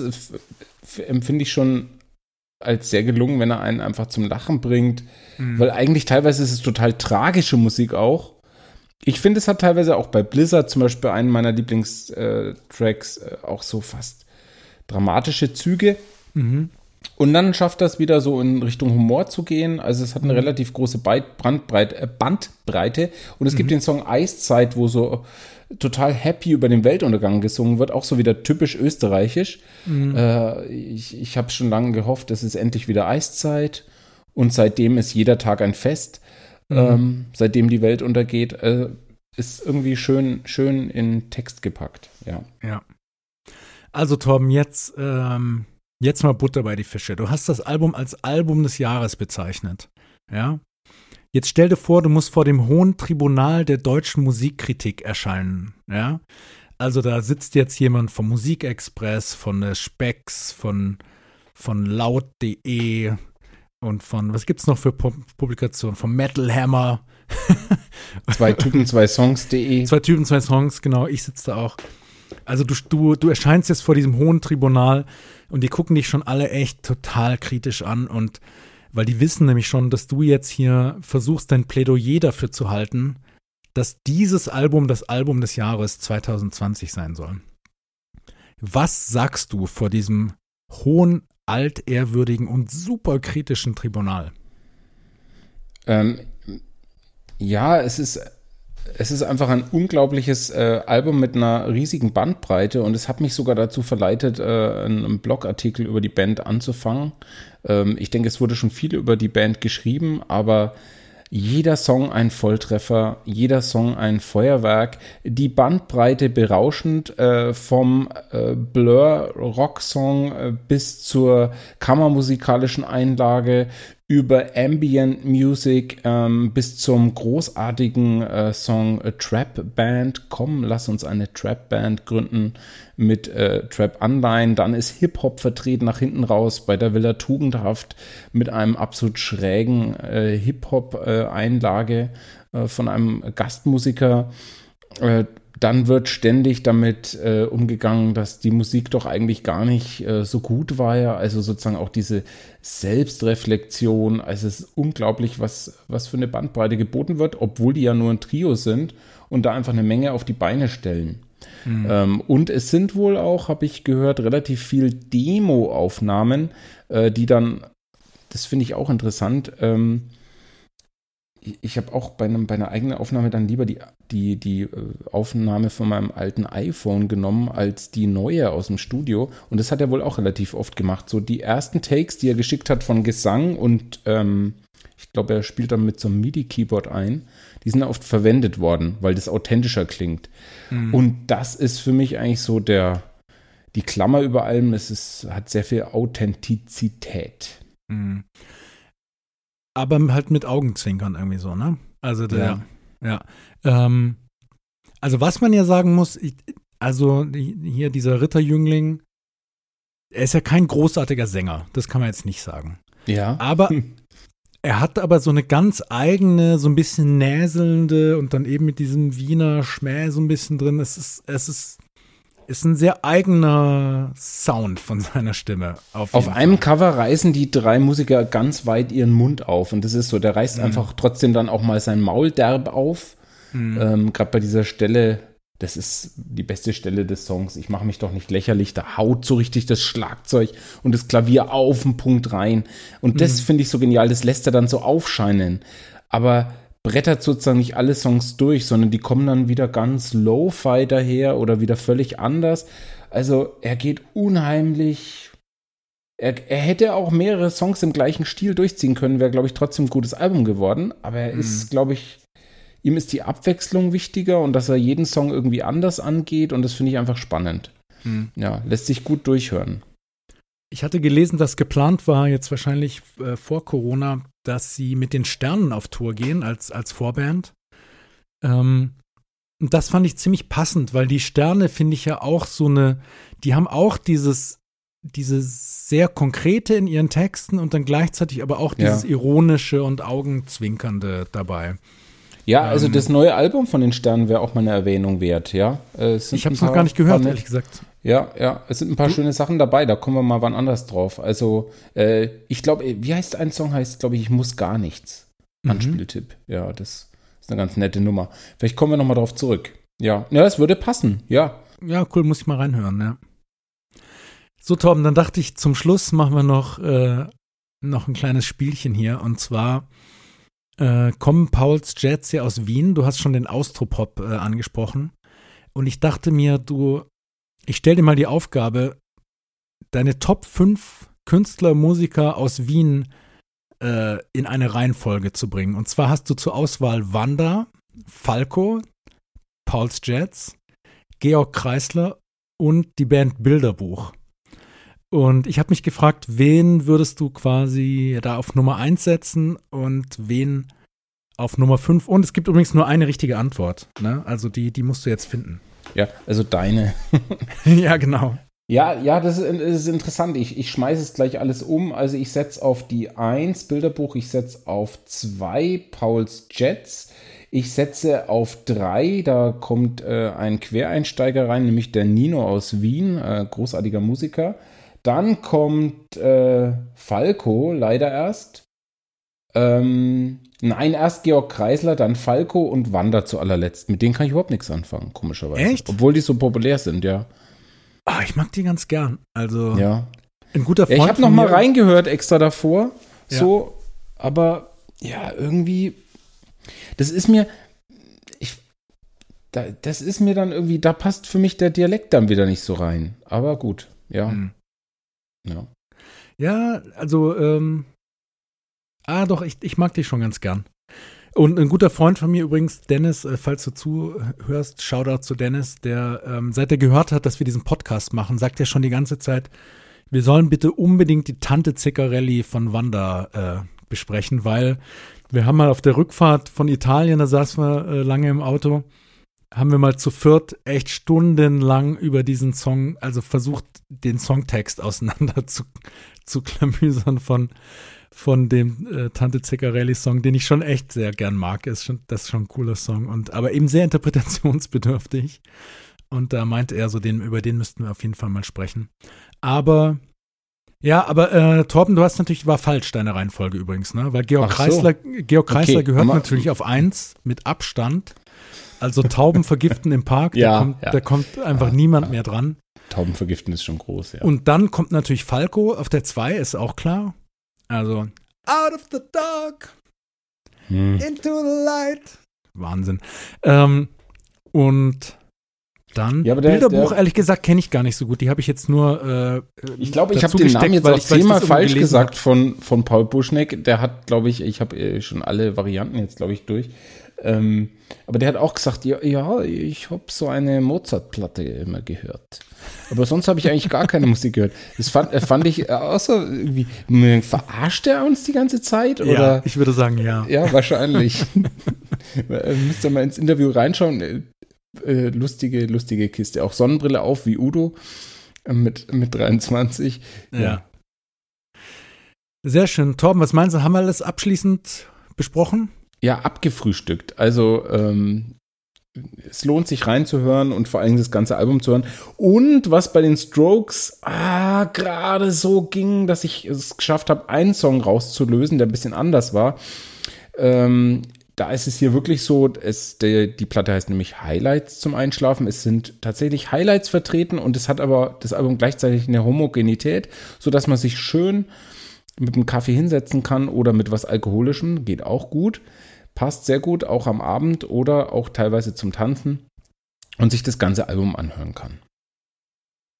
empfinde ich schon als sehr gelungen, wenn er einen einfach zum Lachen bringt. Mhm. Weil eigentlich teilweise ist es total tragische Musik auch. Ich finde, es hat teilweise auch bei Blizzard zum Beispiel einen meiner Lieblingstracks äh, auch so fast dramatische Züge. Mhm. Und dann schafft das wieder so in Richtung Humor zu gehen. Also es hat eine relativ große Brandbreite, äh, Bandbreite. Und es gibt den Song Eiszeit, wo so total happy über den Weltuntergang gesungen wird, auch so wieder typisch österreichisch. Äh, ich ich habe schon lange gehofft, es ist endlich wieder Eiszeit. Und seitdem ist jeder Tag ein Fest. Ähm, seitdem die Welt untergeht, äh, ist irgendwie schön, schön in Text gepackt. Ja. Ja. Also Torben, jetzt, ähm, jetzt mal Butter bei die Fische. Du hast das Album als Album des Jahres bezeichnet. Ja. Jetzt stell dir vor, du musst vor dem Hohen Tribunal der deutschen Musikkritik erscheinen. Ja. Also da sitzt jetzt jemand vom Musikexpress, von der Spex, von, von laut.de und von, was gibt's noch für Pu- Publikationen? Vom Metal Hammer. Zwei Typen, zwei Songs.de. Zwei Typen, zwei Songs, genau, ich sitze da auch. Also du, du, du erscheinst jetzt vor diesem hohen Tribunal und die gucken dich schon alle echt total kritisch an und weil die wissen nämlich schon, dass du jetzt hier versuchst, dein Plädoyer dafür zu halten, dass dieses Album das Album des Jahres 2020 sein soll. Was sagst du vor diesem hohen, altehrwürdigen und super kritischen Tribunal? Ähm, ja, es ist, es ist einfach ein unglaubliches äh, Album mit einer riesigen Bandbreite und es hat mich sogar dazu verleitet, äh, einen, einen Blogartikel über die Band anzufangen. Ähm, ich denke, es wurde schon viel über die Band geschrieben, aber jeder Song ein Volltreffer, jeder Song ein Feuerwerk, die Bandbreite berauschend äh, vom äh, Blur Rock Song äh, bis zur kammermusikalischen Einlage über Ambient Music ähm, bis zum großartigen äh, Song A Trap Band. Komm, lass uns eine Trap Band gründen mit äh, Trap Anleihen. Dann ist Hip-Hop vertreten nach hinten raus bei der Villa Tugendhaft mit einem absolut schrägen äh, Hip-Hop-Einlage äh, von einem Gastmusiker. Dann wird ständig damit äh, umgegangen, dass die Musik doch eigentlich gar nicht äh, so gut war. Ja. Also sozusagen auch diese Selbstreflexion. Also es ist unglaublich, was, was für eine Bandbreite geboten wird, obwohl die ja nur ein Trio sind und da einfach eine Menge auf die Beine stellen. Mhm. Ähm, und es sind wohl auch, habe ich gehört, relativ viel Demo-Aufnahmen, äh, die dann, das finde ich auch interessant, ähm, ich habe auch bei, einem, bei einer eigenen Aufnahme dann lieber die, die, die äh, Aufnahme von meinem alten iPhone genommen als die neue aus dem Studio. Und das hat er wohl auch relativ oft gemacht. So die ersten Takes, die er geschickt hat von Gesang und ähm, ich glaube, er spielt dann mit so einem MIDI-Keyboard ein, die sind oft verwendet worden, weil das authentischer klingt. Mhm. Und das ist für mich eigentlich so der, die Klammer über allem, es ist, hat sehr viel Authentizität. Mhm aber halt mit Augenzwinkern irgendwie so, ne? Also der, ja. ja. Ähm, also was man ja sagen muss, ich, also hier dieser Ritterjüngling, er ist ja kein großartiger Sänger, das kann man jetzt nicht sagen. Ja. Aber er hat aber so eine ganz eigene, so ein bisschen näselnde und dann eben mit diesem Wiener Schmäh so ein bisschen drin. Es ist, es ist ist ein sehr eigener Sound von seiner Stimme. Auf, auf einem Cover reißen die drei Musiker ganz weit ihren Mund auf und das ist so, der reißt mhm. einfach trotzdem dann auch mal sein Maul derb auf. Mhm. Ähm, Gerade bei dieser Stelle, das ist die beste Stelle des Songs. Ich mache mich doch nicht lächerlich. Da haut so richtig das Schlagzeug und das Klavier auf den Punkt rein. Und das mhm. finde ich so genial. Das lässt er dann so aufscheinen. Aber brettert sozusagen nicht alle Songs durch, sondern die kommen dann wieder ganz low-fi daher oder wieder völlig anders. Also er geht unheimlich. Er, er hätte auch mehrere Songs im gleichen Stil durchziehen können, wäre, glaube ich, trotzdem ein gutes Album geworden. Aber er mhm. ist, glaube ich, ihm ist die Abwechslung wichtiger und dass er jeden Song irgendwie anders angeht und das finde ich einfach spannend. Mhm. Ja, lässt sich gut durchhören. Ich hatte gelesen, dass geplant war, jetzt wahrscheinlich äh, vor Corona, dass sie mit den Sternen auf Tour gehen als, als Vorband. Ähm, und das fand ich ziemlich passend, weil die Sterne finde ich ja auch so eine, die haben auch dieses, dieses sehr konkrete in ihren Texten und dann gleichzeitig aber auch dieses ja. ironische und augenzwinkernde dabei. Ja, also ähm, das neue Album von den Sternen wäre auch mal eine Erwähnung wert, ja. Äh, ich habe es noch gar nicht gehört, ehrlich gesagt. Ja, ja, es sind ein paar du? schöne Sachen dabei, da kommen wir mal wann anders drauf. Also, äh, ich glaube, wie heißt ein Song? Heißt, glaube ich, ich muss gar nichts. Mhm. Anspieltipp. Ja, das ist eine ganz nette Nummer. Vielleicht kommen wir nochmal drauf zurück. Ja, ja, es würde passen, ja. Ja, cool, muss ich mal reinhören, ja. So, Torben, dann dachte ich, zum Schluss machen wir noch, äh, noch ein kleines Spielchen hier. Und zwar äh, kommen Pauls Jets hier aus Wien. Du hast schon den Austropop äh, angesprochen. Und ich dachte mir, du ich stelle dir mal die Aufgabe, deine Top 5 Künstler, Musiker aus Wien äh, in eine Reihenfolge zu bringen. Und zwar hast du zur Auswahl Wanda, Falco, Pauls Jets, Georg Kreisler und die Band Bilderbuch. Und ich habe mich gefragt, wen würdest du quasi da auf Nummer 1 setzen und wen auf Nummer 5? Und es gibt übrigens nur eine richtige Antwort. Ne? Also die, die musst du jetzt finden. Ja, also deine. ja, genau. Ja, ja, das ist, das ist interessant. Ich, ich schmeiße es gleich alles um. Also ich setze auf die 1 Bilderbuch, ich setze auf 2 Pauls Jets, ich setze auf 3, da kommt äh, ein Quereinsteiger rein, nämlich der Nino aus Wien, äh, großartiger Musiker. Dann kommt äh, Falco, leider erst. Ähm, Nein, erst Georg Kreisler, dann Falco und Wanda zu allerletzt. Mit denen kann ich überhaupt nichts anfangen, komischerweise. Echt? Obwohl die so populär sind, ja. Ah, ich mag die ganz gern. Also, ja. ein guter Freund. Ja, ich habe noch mal reingehört extra davor. Ja. So, aber ja, irgendwie, das ist mir, ich, da, das ist mir dann irgendwie, da passt für mich der Dialekt dann wieder nicht so rein. Aber gut, ja. Hm. Ja. Ja, also, ähm, Ah, doch, ich, ich mag dich schon ganz gern. Und ein guter Freund von mir übrigens, Dennis, äh, falls du zuhörst, Shoutout zu Dennis, der ähm, seit er gehört hat, dass wir diesen Podcast machen, sagt er schon die ganze Zeit, wir sollen bitte unbedingt die Tante Ziccarelli von Wanda äh, besprechen, weil wir haben mal auf der Rückfahrt von Italien, da saßen wir äh, lange im Auto, haben wir mal zu viert echt stundenlang über diesen Song, also versucht, den Songtext auseinander zu, zu klamüsern von, von dem äh, Tante Ziccarelli-Song, den ich schon echt sehr gern mag. Ist schon, das ist schon ein cooler Song und aber eben sehr interpretationsbedürftig. Und da meint er so, den, über den müssten wir auf jeden Fall mal sprechen. Aber ja, aber äh, Torben, du hast natürlich, war falsch, deine Reihenfolge übrigens, ne? Weil Georg Ach so. Kreisler, Georg Kreisler Okay, gehört natürlich auf eins mit Abstand. Also Tauben vergiften im Park, Ja, da, kommt, ja. da kommt einfach niemand mehr dran. Taubenvergiften ist schon groß, ja. Und dann kommt natürlich Falco auf der 2, ist auch klar. Also, out of the dark, Hm. into the light. Wahnsinn. Ähm, und dann Ja, aber der- Bilderbuch, der- ehrlich gesagt, kenne ich gar nicht so gut. Die habe ich jetzt nur. Äh, Ich glaube, ich habe den Namen jetzt auch zehnmal falsch gesagt von, von Paul Buschneck. Der hat, glaube ich, ich habe äh, schon alle Varianten jetzt, glaube ich, durch. Ähm, aber der hat auch gesagt, ja, ja ich habe so eine Mozart-Platte immer gehört. Aber sonst habe ich eigentlich gar keine Musik gehört. Das fand, äh, fand ich außer irgendwie, verarscht er uns die ganze Zeit? Ja, Oder? ich würde sagen, ja. Ja, wahrscheinlich. Äh, Müsst ihr mal ins Interview reinschauen. Äh, äh, lustige, lustige Kiste. Auch Sonnenbrille auf wie Udo äh, mit, mit 23. Ja. Sehr schön. Torben, was meinst du? Haben wir alles abschließend besprochen? Ja, abgefrühstückt. Also ähm, es lohnt sich reinzuhören und vor allem das ganze Album zu hören. Und was bei den Strokes ah, gerade so ging, dass ich es geschafft habe, einen Song rauszulösen, der ein bisschen anders war. Ähm, da ist es hier wirklich so, es, der, die Platte heißt nämlich Highlights zum Einschlafen. Es sind tatsächlich Highlights vertreten und es hat aber das Album gleichzeitig eine Homogenität, sodass man sich schön mit einem Kaffee hinsetzen kann oder mit was Alkoholischem, geht auch gut. Passt sehr gut, auch am Abend oder auch teilweise zum Tanzen und sich das ganze Album anhören kann.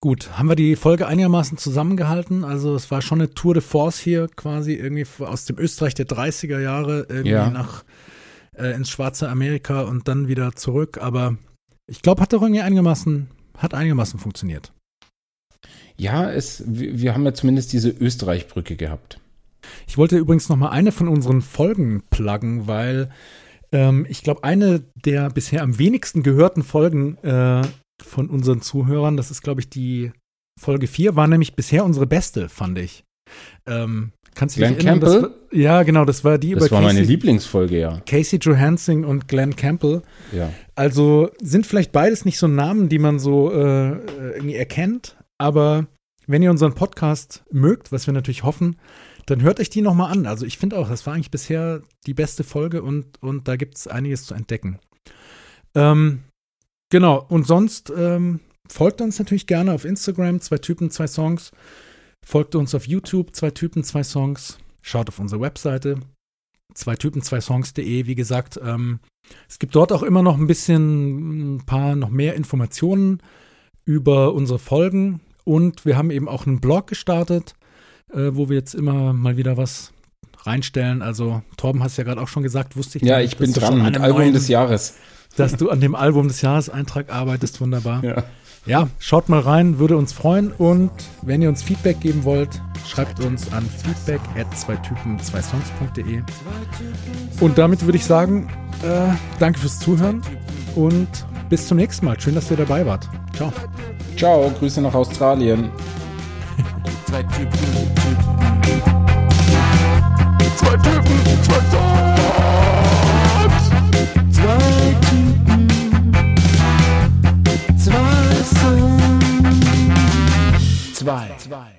Gut, haben wir die Folge einigermaßen zusammengehalten? Also es war schon eine Tour de Force hier quasi irgendwie aus dem Österreich der 30er Jahre irgendwie Ja. nach äh, ins schwarze Amerika und dann wieder zurück. Aber ich glaube, hat doch irgendwie einigermaßen, hat einigermaßen funktioniert. Ja, es, wir wir haben ja zumindest diese Österreich-Brücke gehabt. Ich wollte übrigens noch mal eine von unseren Folgen pluggen, weil ähm, ich glaube, eine der bisher am wenigsten gehörten Folgen äh, von unseren Zuhörern, das ist, glaube ich, die Folge 4, war nämlich bisher unsere beste, fand ich. Ähm, kannst du dich Glenn erinnern? Das Campbell? war, ja, genau, das war die Das über war meine Casey, Lieblingsfolge, ja. Casey Johansson und Glenn Campbell. ja. Also sind vielleicht beides nicht so Namen, die man so äh, irgendwie erkennt, aber wenn ihr unseren Podcast mögt, was wir natürlich hoffen, dann hört euch die nochmal an. Also ich finde auch, das war eigentlich bisher die beste Folge und, und da gibt es einiges zu entdecken. Ähm, genau, und sonst ähm, folgt uns natürlich gerne auf Instagram, zwei Typen, zwei Songs. Folgt uns auf YouTube, zwei Typen, zwei Songs. Schaut auf unsere Webseite, zwei Typen, zwei Songs.de. Wie gesagt, ähm, es gibt dort auch immer noch ein bisschen, ein paar noch mehr Informationen über unsere Folgen. Und wir haben eben auch einen Blog gestartet, äh, wo wir jetzt immer mal wieder was reinstellen. Also, Torben hast ja gerade auch schon gesagt, wusste ich Ja, gar ich nicht, bin dass du schon dran an mit Album neuen- des Jahres. Dass du an dem Album des Jahres Eintrag arbeitest, wunderbar. Ja. Ja, schaut mal rein, würde uns freuen. Und wenn ihr uns Feedback geben wollt, schreibt uns an feedback at zwei Typen, zwei Songs.de. Und damit würde ich sagen, äh, danke fürs Zuhören und bis zum nächsten Mal. Schön, dass ihr dabei wart. Ciao. Ciao, Grüße nach Australien. Zwei Typen, zwei Typen. Zwei Typen, zwei Sons. Zwei Typen, zwei Sons. Zwei. zwei.